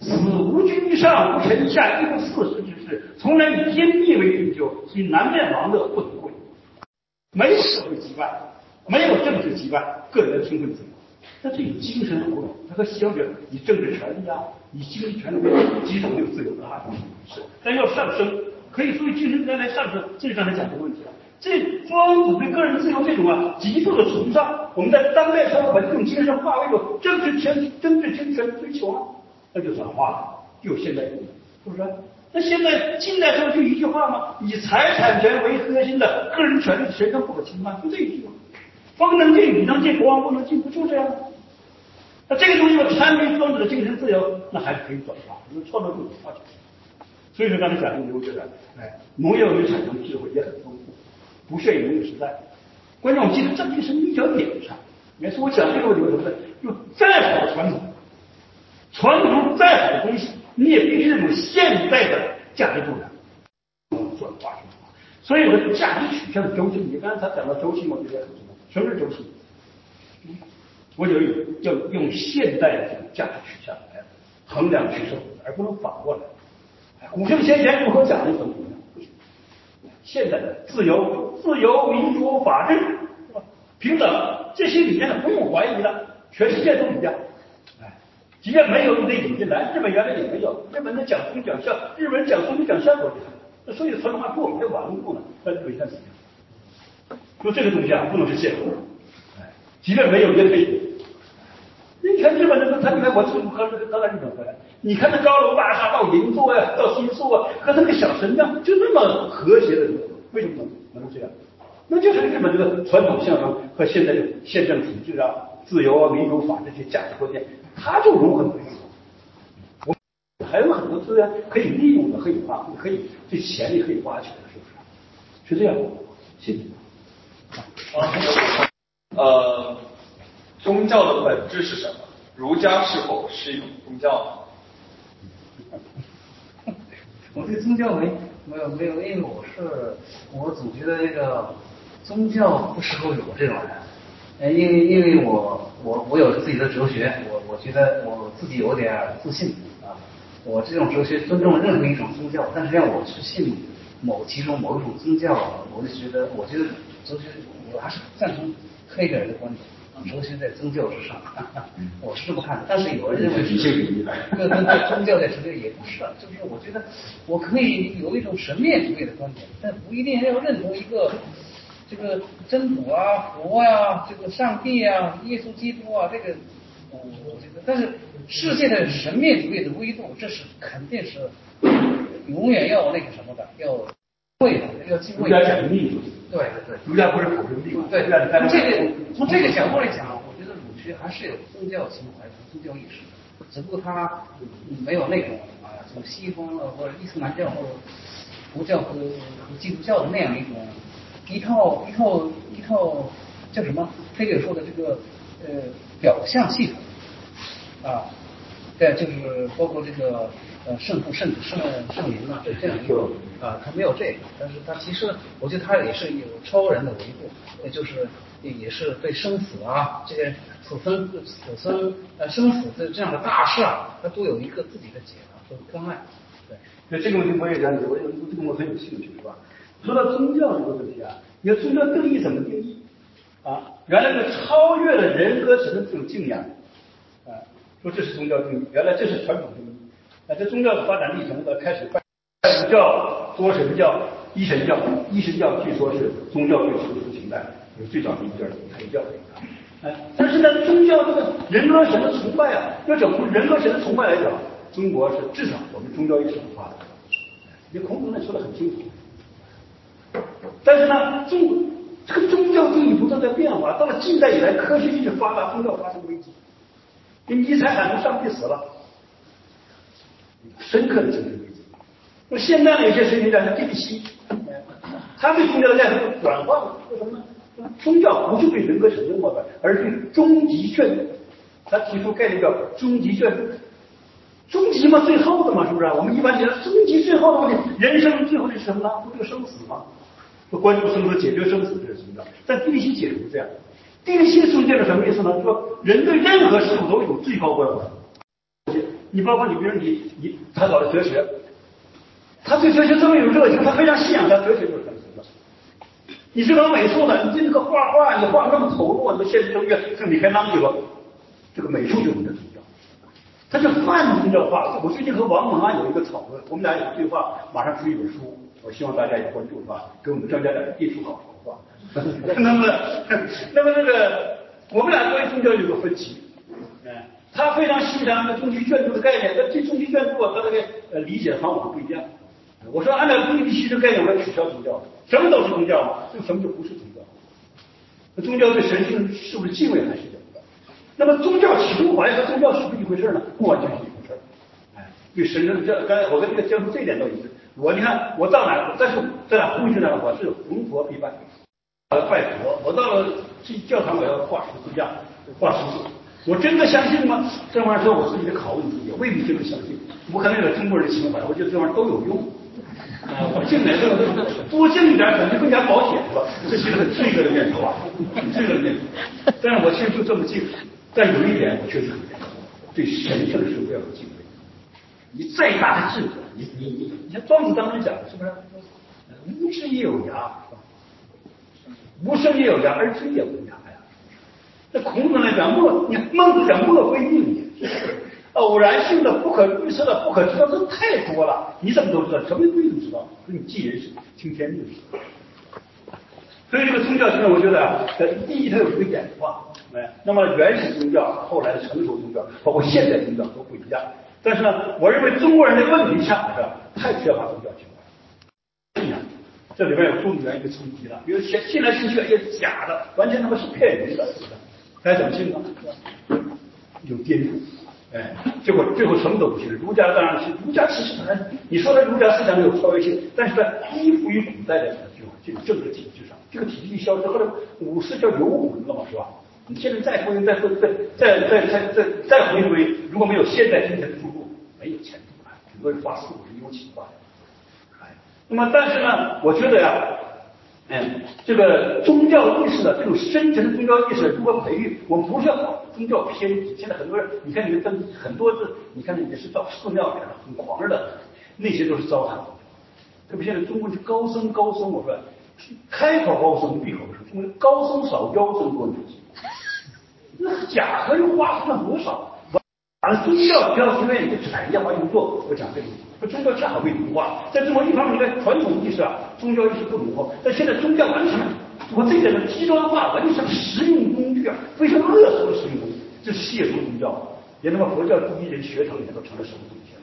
死无君上，无臣下，亦无四时之事。从来以天地为领袖，所以南面王的不能贵。没有社会羁绊，没有政治羁绊，个人的身份自由。那这以精神活动，它和西方以政治权利啊，以经济权利为基础没有自由的啊，是。但要上升，可以作为精神上来上升，这是刚才讲的问题了。这庄子对个人自由这种啊极度的崇尚，我们在当代社会把这种精神化为一种政治权、政治精神追求啊，那就转化了，就有现代意义，是不是？那现在近代社会就一句话吗？以财产权为核心的个人权利谁都不可侵犯，就这一句吗？风能进，雨能进，国王不能进，不就这样吗？那这个东西要参与庄子的精神自由，那还是可以转化，因为创造出发展。所以说刚才讲的，我觉得，哎，农业文明产生的智慧也很丰富，不限于农业时代。关键我记得这个是一小点上。每次我讲这个问题，什么呢？就再好的传统，传统再好的东西，你也必须有现代的价值重量转化。所以我的价值取向的周期，你刚才讲到周期，我觉得很重要。什么是周期？我就要用现代的价值取向来衡量取舍，而不能反过来。古圣先贤如何讲的怎么怎么样？现在的自由、自由、民主、法治，平等这些理念呢，不用怀疑的，全世界都一样。哎，即便没有你得引进来，日本原来也没有，日本的讲宗讲孝，日本人讲宗讲孝多厉害，那所以传统文化比我们还顽固呢。那日本现在怎么样？说这个东西啊，不能是现实。哎，即便没有也可以。看日本人，他他你看我从刚刚刚日本回来，你看那高楼大厦到银座呀，到新宿啊，和那个小神庙就那么和谐的，为什么能能这样？那就是日本这个传统信仰和现在的宪政体制啊、自由啊、民主法这些价值观念，它就融合在一起。我还有很多资源可以利用的，可以挖，可以这潜力可以挖掘的，是不是？是这样。谢谢。呃。宗教的本质是什么？儒家是否是一种宗教？我对宗教没没有没有，因为我是我总觉得那个宗教不适合我这种人，因为因为我我我有自己的哲学，我我觉得我自己有点自信啊，我这种哲学尊重任何一种宗教，但是让我去信某其中某一种宗教，我就觉得我觉得哲学我还是赞同黑格尔的观点。哲学在宗教之上，我是这么看的。但是有人认为，对对对，宗教在哲学也不是，就是我觉得我可以有一种神面主义的观点，但不一定要认同一个这个真主啊、佛呀、这个上帝啊、耶稣基督啊，这个我我觉得，但是世界的神面主义的维度，这是肯定是永远要那个什么的，要会的，要敬畏。对对对，儒家不是口生地嘛？对，从这个从这个角度来讲，我觉得儒学还是有宗教情怀和、宗教意识的，只不过他没有那种啊，从西方或者伊斯兰教或者佛教和和基督教的那样一种一套一套一套叫什么？黑格尔说的这个呃表象系统啊，对，就是包括这个。呃，圣父、圣子、圣圣灵啊，这这样一个啊，他没有这个，但是他其实，我觉得他也是有超人的维度，也就是也是对生死啊这些此生此生呃生死这这样的大事啊，他都有一个自己的解答和关爱。对，那这个问题我也了解，我有这个我很有兴趣，是吧？说到宗教这个问题啊，你要宗教定义怎么定义啊？原来是超越了人和神的这种敬仰啊，说这是宗教定义，原来这是传统定义。那这宗教的发展历程的开始，拜佛教、多神教、一神教。一神教据说是宗教最初的形态，是最早的一家宗教。哎，但是呢，宗教这个人和神的崇拜啊，要讲从人和神的崇拜来讲，中国是至少我们宗教意识发达。你孔子那说的很清楚。但是呢，宗这个宗教定义不断在变化，到了近代以来，科学技术发达，宗教发生危机。你尼采喊出上帝死了。深刻的精神危机。那现在的有些神学家像蒂西，他对宗教的概念转换了，为什么呢？宗教不是对人格神的膜拜，而是对终极眷恋。他提出概念叫终极眷恋。终极嘛，最后的嘛，是不是？我们一般觉得终极最后的问题，人生最后的是什么呢？不就生死吗？关注生死，解决生死，这是宗教。但蒂西解释这样，蒂西宗教是什么意思呢？说人对任何事物都有最高关怀。你包括你，比如你你他搞的哲学，他对哲学这么有热情，他非常信仰他哲学就是什么？你是搞美术的，你对这个画画，你画的那么投入，你现实中越像李开朗对吧？这个美术就是你的宗教，他就泛宗教化。我最近和王蒙啊有一个讨论，我们俩有个对话，马上出一本书，我希望大家也关注，是吧？给我们增加点艺术好处，是吧？那么，那么那个我们俩关于宗教有个分歧，他非常欣赏那个终极眷顾的概念，但这终极眷顾他这个呃理解方法不一样。我说按照终极牺牲概念，我要取消宗教，什么都是宗教嘛，这个什么就不是宗教？那宗教对神性是不是敬畏还是什么？那么宗教情怀和宗教是不是一回事呢？不完全是一回事。哎，对神圣这刚才我跟这个教授这一点都一致。我你看我到哪，但是在哪呼吁呢？我是红佛必拜，拜佛。我到了这教堂，我要挂十字架，挂十字。我真的相信吗？这玩意儿是我自己的拷问自己，未必真的相信。我可能有中国人的情怀，我觉得这玩意儿都有用。啊，我进来之后多进一点，可能更加保险，是吧？这是一个很罪恶的念头啊，很罪恶的念头。但是我其实就这么进，但有一点我确实很认同，对神圣的事物要有敬畏。你再大的智者，你你你，你像庄子当时讲的是不是？无知也有牙，是吧？无声也有牙，而知也无牙呀。这孔子来讲莫，你孟子讲莫非命也。偶然性的、不可预测的、不可知道，这太多了。你怎么都知道？什么不一定知道？你记人是听天命。所以这个宗教现在我觉得啊，第一它有一个演化，哎，那么原始宗教、后来的成熟宗教，包括现代宗教都不一样。但是呢，我认为中国人的问题恰恰是，太缺乏宗教情怀。这里面有多元一个冲击了，比如信信来信去也是假的，完全他妈是骗人的，该怎么信呢？有颠覆。哎，结果最后什么都不行。儒家当然是儒家，思想，哎你说的儒家思想有超越性，但是在依附于古代的这种政治体制上，这个体制一消失，后来武士叫游魂了嘛，是吧？你现在再回再回再再再再再再回归，如果没有现代精神的注入，没有前途啊！很多人画四五十六七画，哎，那么但是呢，我觉得呀。嗯，这个宗教意识的这种深层的宗教意识如何培育？我们不是要搞宗教偏激。现在很多人，你看你们跟很多是，你看你们是到寺庙里了，很狂热的，那些都是糟蹋。特别现在中国是高僧高僧，我说开口高僧闭口是中国高僧少，妖僧多。那假和又花出了多少？而宗教要因为一个产业化运作，我讲这个，宗教恰好被同化。在中国一方面，你看传统意识啊，宗教意识不奴化，但现在宗教完全，我这点的极端化，完全成实用工具啊，非常恶俗的实用工具，这是亵渎宗教。连他妈佛教第一人学堂里面都成了什么东西了？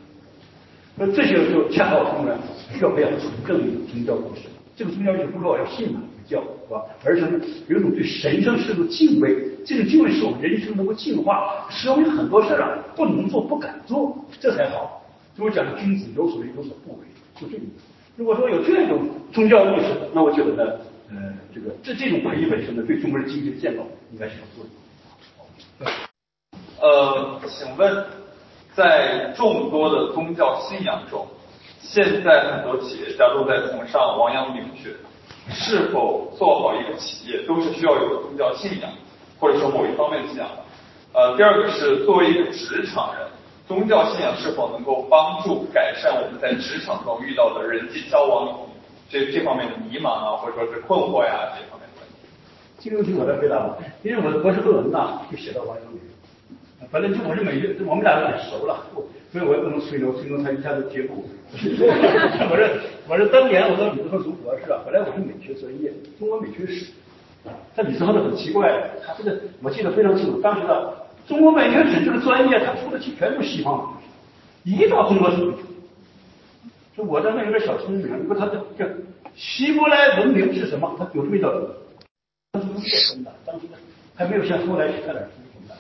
那这些就恰好中呢，需要培养纯正的宗教意识。这个宗教意识不是我要信哪个教，是吧？而是有一种对神圣事物敬畏。这个敬畏使我们人生能够进化，使我们很多事儿啊不能做不敢做，这才好。所以我讲君子有所为有所不为，就这个意思。如果说有这样一种宗教意识，那我觉得呢，呃，这个这这种培育本身呢，对中国人精神建构应该是有作用。呃，请问，在众多的宗教信仰中，现在很多企业家都在崇尚王阳明学，是否做好一个企业都是需要有宗教信仰？或者说某一方面的信仰，呃，第二个是作为一个职场人，宗教信仰是否能够帮助改善我们在职场中遇到的人际交往这这方面的迷茫啊，或者说是困惑呀这方面的问题？这个问题我来回答吧，因为我的博士论文呢就写到王阳明，反正就我是美学，我们俩都很熟了，所以我也不能吹牛，吹牛他一下子接不。我这我这当年我到李斯特读博士啊，本来我是美学专业，中国美学史。在李斯特很奇怪，他这个我记得非常清楚。当时的中国美学史这个专业，他出的题全部西方的，一到中国史就，我在那有点小聪明，如果他这这希伯来文明是什么？他有这么一道题，他是写生的，当时还没有像后来写点书什么的，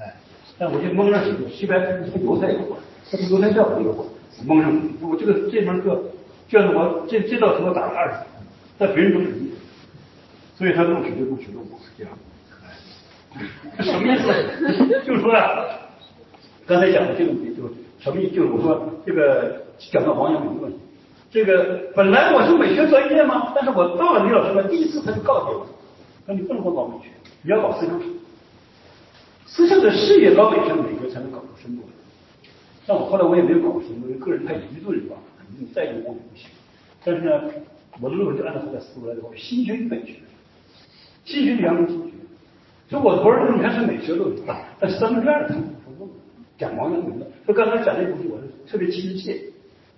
哎，但我就蒙上去，西伯来跟犹太国，他跟犹太教有关，蒙上去，我这个这门课教的我这这道题我打了二十分，但别人都是一。所以他录取就录取了我，这样，什么意思？就是说啊，刚才讲的这个问题，就什么意思？就是我说这个讲到王阳明的问题，这个本来我是美学专业嘛，但是我到了李老师那，第一次他就告诫我，说你不能光搞美学，你要搞思想史，思想的视野搞美学，美学才能搞出深度来。但我后来我也没有搞深度，因为个人太愚钝是吧？你再用功也不行。但是呢，我的论文就按照他的思路来的，我心学与美学。继续阳明心学，所以我头儿你看是美学论文，但三分之二的不问，讲王阳明的，说刚才讲那东西，我是特别亲切。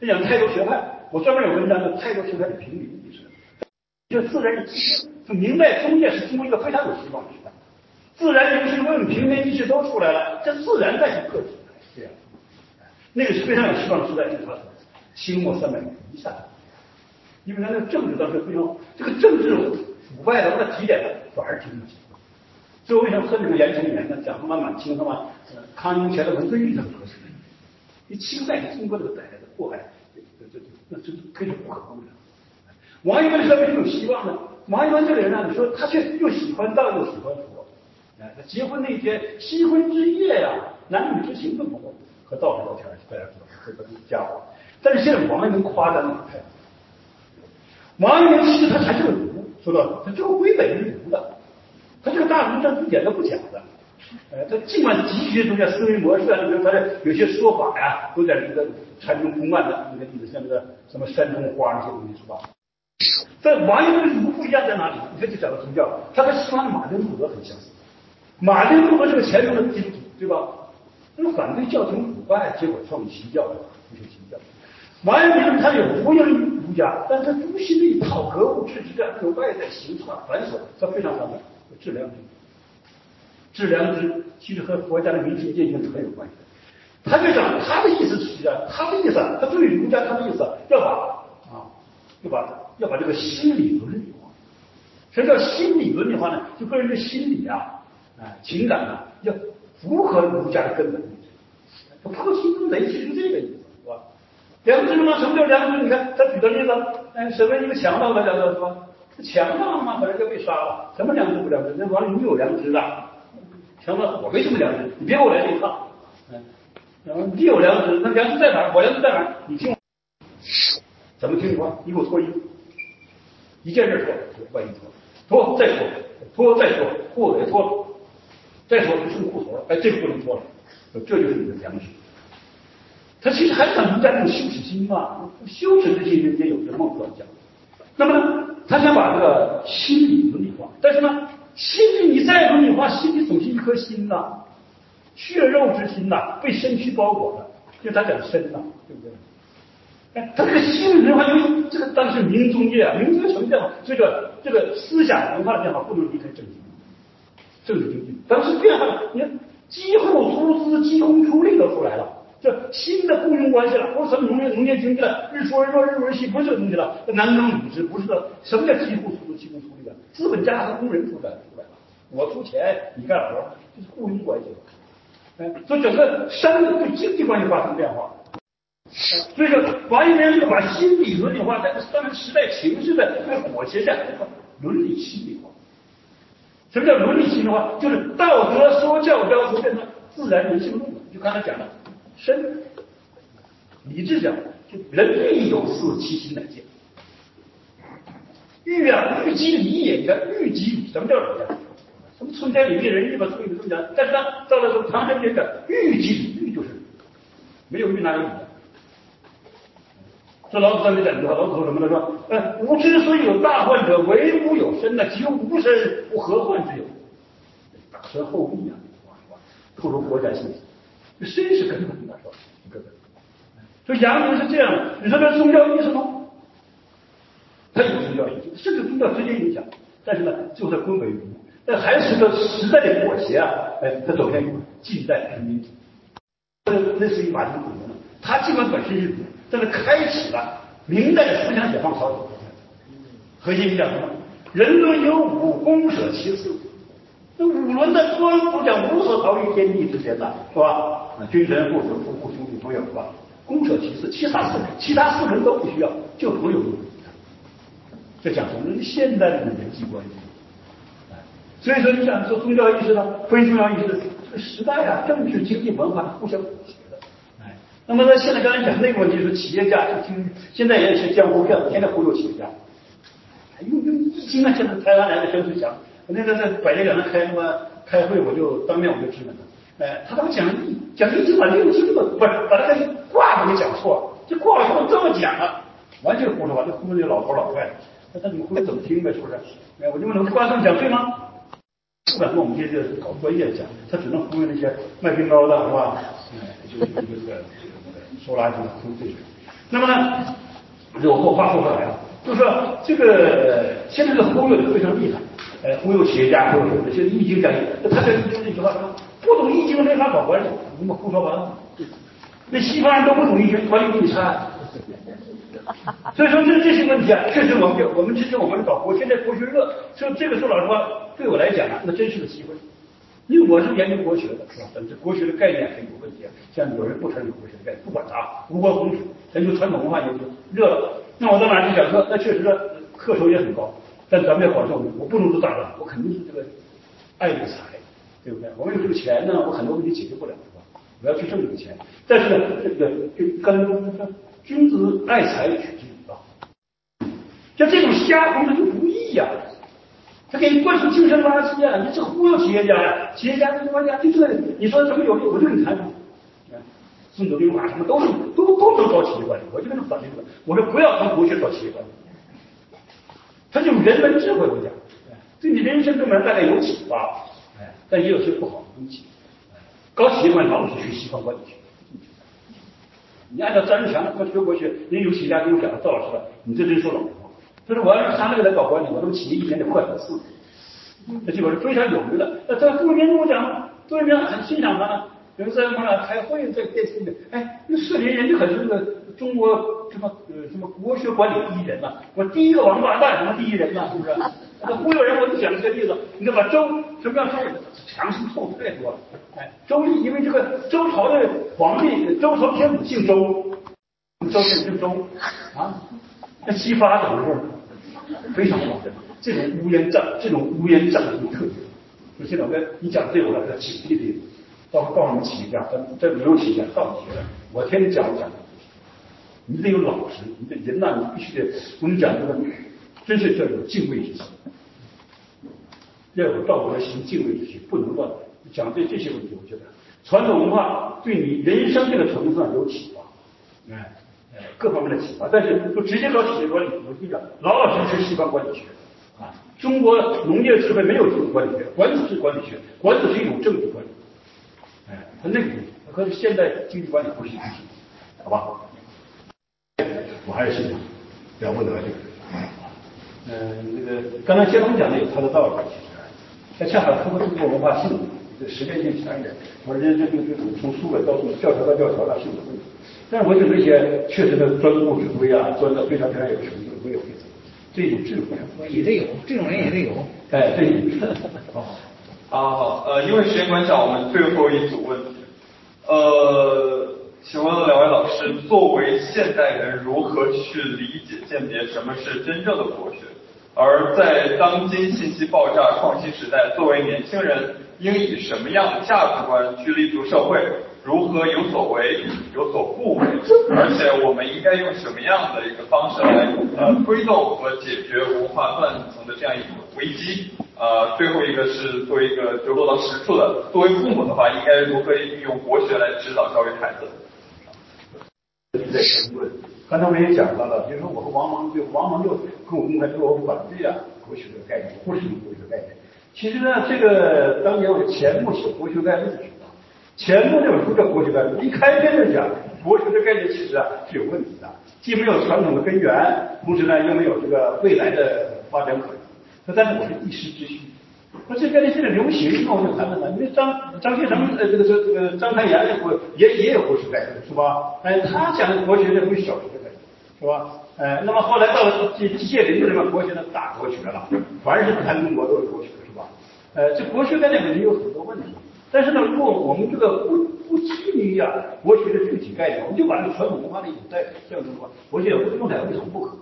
他讲太多学派，我专门有文章叫《太多学派的平民意识》，就自然就明代中叶是中国一个非常有希望的。时代，自然人性论、平民意识都出来了，这自然在是个体，这样，那个是非常有希望的时代，就是清末三百年一下，因为他那个政治当时非常，这个政治腐败的那个提点的，反而挺不起。所以我为什么恨这个严崇年呢？讲他妈满清他妈康雍乾的文遵义他不合适。你清代中国这个带来的祸害，这这这那真是可以不可估量。王一文稍微有希望呢。王一文这个人呢，你说他却又喜欢道又喜欢佛，哎，他结婚那天新婚之夜呀，男女之情都不过，和道士聊天，大家知道这个家伙。但是现在王一文夸张了太。王一文其实他还是个儒，说到他这个归本于儒的。他这个大儒他一点都不假的，呃，他尽管汲取中间思维模式啊，比如他的有些说法呀，都在这个禅宗公案的那个例子，像这个什么山中花那些东西是吧？在王阳明儒不一样在哪里？你看就讲到宗教，他和西方的马丁路德很相似。马丁路德是个虔诚的基督徒，对吧？那么反对教廷腐败，结果创立新教，推行新教。王阳明他有不应于儒家，但他中心的一套格物致知这样一种外在形式繁琐，他非常反感治。良知，治良知其实和国家的民心见性是很有关系的。他就讲他的意思是这样，他的意思，他对于儒家他的意思要把啊，要把要把这个心理伦理化。什么叫心理伦理化呢？就个人的心理啊，啊情感啊，要符合儒家的根本。他破心中贼，其实这个意思是吧？良知嘛，什么叫良知？你看他举的例子，哎，什么一个强盗的叫做是吧？强盗嘛，本来就被杀了，什么良知不良知？那王里有良知的，强盗我没什么良知，你别给我来这一套。嗯，你有良知，那良知在哪儿？我良知在哪儿？你听，怎么听你话？你给我脱衣服，一件事脱，万一脱，脱再脱，脱再脱，裤子也脱了，再脱就剩裤头了。哎，这个不能脱了，这就是你的良知。他其实还想儒家那种羞耻心嘛，羞耻之心人间有，这孟子讲。那么呢？他想把这个心理伦理化，但是呢，心理你再伦理化，心理总是一颗心呐，血肉之心呐，被身躯包裹的，就他讲身呐，对不对？哎，他这个心理文化，因为这个当时民宗业啊，民族成变化，这个这个思想文化的变化不能离开政治，政治经济，当时变化，你看机户出资，机工出力都出来了。这新的雇佣关系了，不是什么农业农业经济了，日出而作日入而息，不是这个东西了。这男耕女织，不是的。什么叫机户出资，机工出力的？资本家和工人出来出来了，我出钱，你干活，这是雇佣关系。哎，所以整个山东对经济关系发生变化。所以说，王阳明就把心理伦理化，在当时时代情绪的这个裹挟下，伦理心理化。什么叫伦理心理化？就是道德说教要求变成自然人性论了。就刚才讲的。身，理智讲，就人欲有四，其心乃见。欲啊，欲积礼也。你看，欲积礼，什么叫礼啊？什么春天里面人欲吧，春雨这么讲。但是呢，到了这个唐山节的欲积礼，欲就是没有欲哪有礼啊？这老子在那讲句话，老子说什么呢？说，呃，吾之所以有大患者，唯吾有身呐，即无身，无何患之有？大身厚利啊，透露国家信息。这身是根本的，是吧？根本。所以阳明是这样。你说这宗教意识吗？他有宗教意识，甚至宗教直接影响。但是呢，就在根本于但还是个时代的裹挟啊！哎，他走向近代平民主义，类似于马丁路德，他尽管本身是儒，但是开启了明代的思想解放潮流。核心讲什么？人伦有五，公舍其次。这五伦的光不讲无所逃于天地之间的，是吧？啊君臣父子夫妇兄弟朋友，是吧？公舍其次，其他四其他四个人都不需要，就朋友。这讲什么？现代的人际关系。所以说，你想说宗教意识呢？非宗教意识，这个时代啊，政治、经济、文化互相裹挟的。哎，那么呢，现在刚才讲那个问题，是企业家就听，现在也是江湖骗子，天天忽悠企业家。哎用用易经啊，现在台湾来的陈水祥。那个在百家讲堂开什么开会，我就当面我就质问他，哎，他他妈讲易讲易经把六经都不是把那个卦都给讲错了，这卦说这么讲啊，完全胡说八道，忽悠那老头老太太，那他怎么忽悠怎么听呗，是不是？哎，我就问他卦这么讲对吗？不敢跟我们这些搞专业的讲，他只能忽悠那些卖冰糕的是吧？哎，就就这个这个收垃圾的忽悠这些。那么呢，我我话说回来了，就是说这个现在这个忽悠的非常厉害，呃，忽悠企业家，忽悠什么的，现在易经讲，他这这句话说，不懂易经没法搞管理，你们胡说八道。那西方人都不懂易经，管理比你差。所以说这这些问题啊，确实我们我们之前我们搞国，现在国学热，所以这个说老实话，对我来讲啊，那真是个机会。因为我是研究国学的，是吧？咱这国学的概念很有问题啊。像有人不承认国学的概念，不管他，无关宏旨，研究传统文化研究热了。那我到哪去讲课？那确实课酬也很高，但咱们要保证，我不能做大佬，我肯定是这个爱理财，对不对？我们有这个钱呢，我很多问题解决不了，是吧？我要去挣这个钱。但是呢，这个就刚才说说。君子爱财，取之有道。像这种瞎哄的就不易呀，他给你灌输精神垃圾啊！你这忽悠企业家呀，企业家这玩家就这，你说什么有利，我就给你谈。孙子兵法什么都是都都能搞企业管理，我就跟他反对这个。我说不要从国学搞企业管理，他就人文智慧我讲，对你人生根本大概有启发，但也有些不好的东西。搞企业管理老是学西方管理学。你按照张志强他学国学，人有企业家跟我讲，赵老师，你这真说老实话。他说我要是他那个来搞管理，我这个企业一年得破两次，那结果是非常有名的。那这杜维明跟我讲，杜维明很欣赏他。有一次我俩开会在电视里面，哎，那视频人家可是那个中国什么呃什么国学管理第一人呐，我第一个王八蛋什么第一人呐，是不是？那忽悠人，我就讲一个例子，你知道吧周什么叫周？强势凑太多了。哎，周易，因为这个周朝的皇帝，周朝天子姓周，周姓姓周啊。那西发怎么回事？非常好的，这种乌烟瘴，这种乌烟瘴气特别。就现在我跟你讲这个，我要警惕的。包括告诉你们企业家，这没有企业家到底的，我天天讲讲，你得有老实，你这人呐，你必须得，我跟你讲这个，真是要有敬畏之心，要有道德心、敬畏之心，不能乱。讲对这些问题，我觉得传统文化对你人生这个层次上有启发，哎哎，各方面的启发。但是就直接搞企业管理，我跟你讲，老老实实西方管理学啊，中国农业智慧没有这种管理学，管子是管理学，管子是一种政治管理。哎，它那个和现代经济管理不是一体，好吧？我还是欣赏，要问的这个。嗯，那个刚才谢峰讲的有他的道理，其实，他恰好符合中国文化性，这实践性强一点。我这这这这从书本到书教条到教条那，是有问题。但是我觉得那些确实的专顾指挥啊，专的非常非常有成就，没有这种这种智慧，也得有这种人也得有。哎，对，好。啊，呃，因为时间关系，我们最后一组问题。呃，请问两位老师，作为现代人，如何去理解、鉴别什么是真正的国学？而在当今信息爆炸、创新时代，作为年轻人，应以什么样的价值观去立足社会？如何有所为，有所不为？而且我们应该用什么样的一个方式来呃推动和解决文化断层的这样一种危机？呃，最后一个是作为一个就落到实处的，作为父母的话，应该如何运用国学来指导教育孩子？在争论，刚才我们也讲到了，比如说我和王蒙，就王蒙就跟我公开说我反对啊国学这个概念，不是用国学概念。其实呢，这个当年我钱穆写国学概论的时候。钱穆这本书叫《国学概论》，一开篇就讲国学的概念其实啊是有问题的，既没有传统的根源，同时呢又没有这个未来的发展可能。那但是我是一时之需，那这概念现在流行，那我就谈谈谈。因为张张学成呃这个这这个张开元国也也有国学概念是吧？哎，他讲的国学是不是小学的概念是吧？哎，那么后来到了这谢林的这个国学的大国学了，凡是谈中国都是国学是吧？呃，这国学概念肯定有很多问题。但是呢，如果我们这个不不基于啊国学的具体概念，我们就把这个传统文化的一种带象征的话，国学也不用太为什么不可？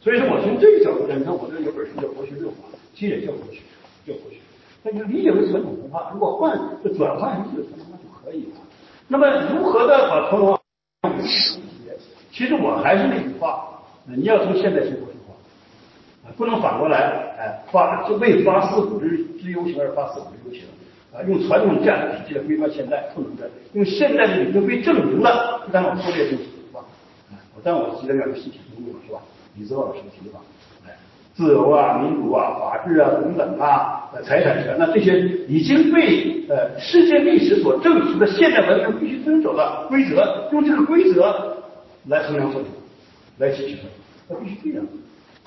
所以说我从这个角度来，看我这有本书叫《国学六法》，其实也叫国学，叫国学。那就理解为传统文化，如果换就转换成这个传统文化就可以了。那么如何的把传统文化？其实我还是那句话，你要从现代学国学化，啊，不能反过来，哎，发就为发四古之之优行而发四古之优行。啊，用传统价值体系来规范现代，不能的，用现代的理论被证明了，但我粗略就是，是吧？哎，我但我提的两个细节通过，是吧？李泽老师提的，哎，自由啊、民主啊、法治啊、平等啊、财产权啊这些已经被呃世界历史所证实的现代文明必须遵守的规则，用这个规则来衡量问题，来解决，那必须这样。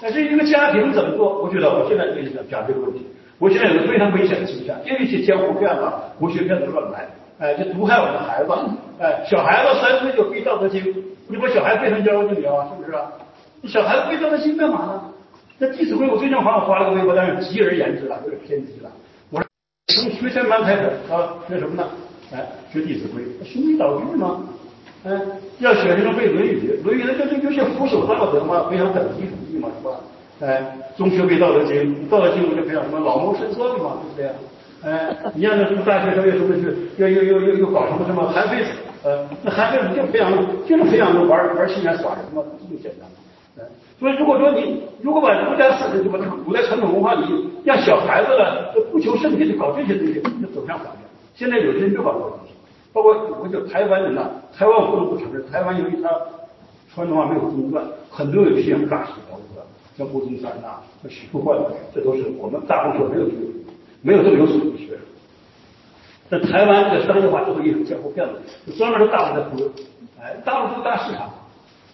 但是一个家庭怎么做？我觉得我现在跟你讲讲这个问题，我现在有个非常危险的倾向，因为一些江湖骗子、国学骗子乱来，哎，就毒害我们的孩子，哎，小孩子三岁就背《道德经》，你把小孩背成教就牛啊，是不是？你小孩子背《道德经》干嘛呢？那《弟子规》我最近好像发了个微博，但是极而言之了，有点偏激了。我说从学前班开始啊，学什么呢？哎，学《弟子规》，循规蹈矩嘛。哎，要学生背《论语》，《论语》那就是有些腐朽道德嘛，培养等级主义嘛，是吧？哎，中学背《道德经》，《道德经》我就培养什么老谋深算的嘛，对不对？哎，你像那什么大学生又什么去，又又又又又搞什么什么韩非子，呃，那韩非子就培养就是培养玩玩心眼耍人嘛，这么简单。所以如果说你如果把儒家思想就把这个古代传统文化里让小孩子呢不求甚解的搞这些东西，就走向反面。现在有些人就搞这个东西。包括我就台湾人呐，台湾我不能不承认，台湾由于它传统文化没有中断，很多有信仰大师，包括像郭宗山呐、像许富焕，这都是我们大陆所没有没有这么有水平的学生。在台湾这商业化之后，也有江湖骗子，专门是大陆在忽悠，哎，大陆这个大市场，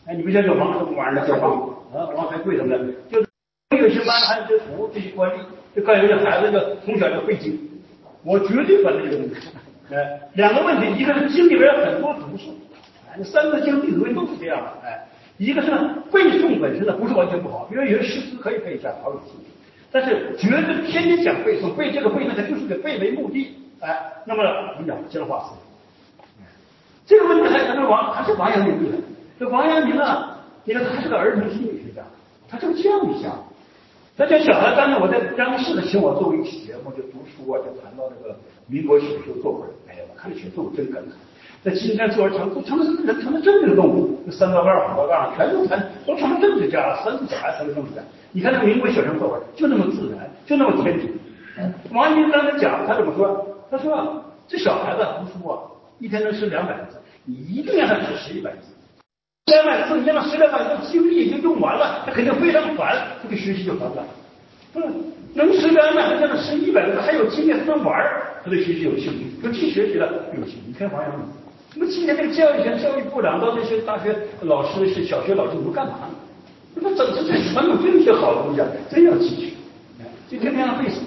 哎，你不像这王什么玩意儿的叫王啊，王才贵什么的，就是有些班还有这服这些官吏，就告诉有些孩子就从小就背经，我绝对反对这个东西。哎，两个问题，一个是经里边有很多毒素，哎，那三字经、弟子规都是这样的，哎，一个是呢背诵本身呢不是完全不好，因为有些诗词可以背一下，好有，但是绝对天天讲背诵，背这个背那个，就是给背为目的，哎，那么我们讲僵化思维，这个问题还是王还是王阳明厉害，这王阳明啊，你看他是个儿童心理学家，他这个教育家。那这小孩，当年我在央视的请我做过一期节目，就读书啊，就谈到那个民国史的时候做过人。哎呀，我看这写作文真感慨。在今天作文成成了人成了政治动物，三道杠、五道杠全都成都成了政治家了，三字小孩成了政治家。你看那个民国学生作文就那么自然，就那么天真。王阳明当时讲他怎么说？他说这小孩子读书啊，一天能识两百个字，你一定让他只识一百个字。两百字，你让他十两百字，精力已经用完了，他肯定非常烦，这个学习就烦了。嗯，能十两百字，让他十一百字，还有精力还能玩他对学习有兴趣，不去学习了有兴趣。你看王阳明，那么今天这个教育学教育部长到这些大学老师、是小学老师，你们干嘛呢？那么整这这传统这些好的东西，真要汲取，就天天让背诵。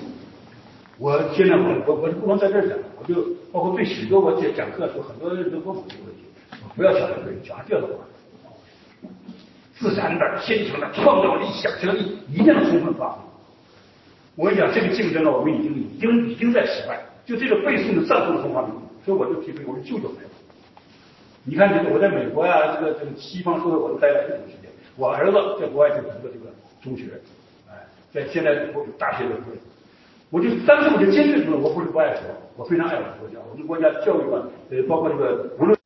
我现在我我我不能在这儿讲，我就包括对许多我讲讲课的时候，很多人都问我这个问题，不要小孩背，小孩不要玩。自然的、天成的创造力、想象力一定要充分发挥。我跟你讲，这个竞争呢，我们已经已经已经在失败。就这个背诵的战术的中华民族，所以我就提出，我是救救孩子。你看，这个我在美国呀，这个这个西方社会，我都待了这么时间。我儿子在国外就读的这个中学，哎，在现在我大学的读。我就当时我就坚决说，我不是不爱国，我非常爱我们国家。我们国家教育嘛，呃，包括这个无论，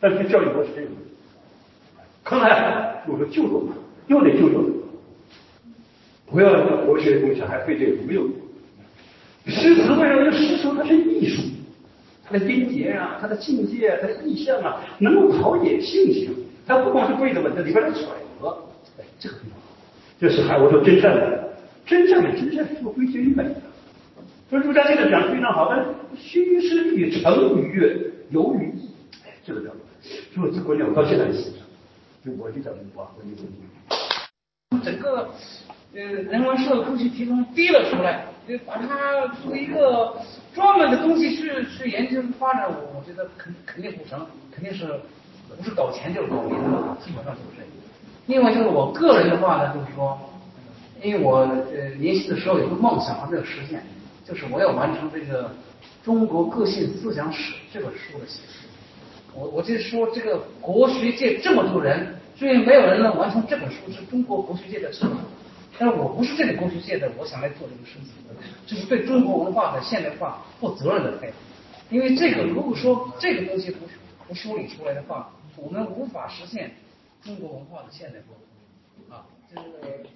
但是教育国是这个。坑害，我说救救他，又得救救他，不要让国学的东西还费这个没有。诗词为什么？诗词它是艺术，它的音节啊，它的境界，它的意象啊，能够陶冶性情。它不光是背的嘛，这里边的揣摩，哎，这个非常好。这是还我说真善美，真善美，真善是归结于美的。说儒家这个讲的非常好，但是虚实与成于悦，有于义，哎，这个叫。所以这观念我到现在欣我就讲文化，我就从整个呃人文社会科学提供提了出来，就把它作为一个专门的东西去去研究发展，我我觉得肯肯定不成，肯定是不是搞钱就是搞名的，基本上就是这样。另外就是我个人的话呢，就是说，因为我呃年轻的时候有个梦想还没有实现，就是我要完成这个《中国个性思想史》这本书的写作。我我就说这个国学界这么多人，虽然没有人能完成这本书，是中国国学界的成就。但是我不是这个国学界的，我想来做这个事情，这是对中国文化的现代化负责任的态度。因为这个如果说这个东西不不梳理出来的话，我们无法实现中国文化的现代化。啊，这个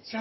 像。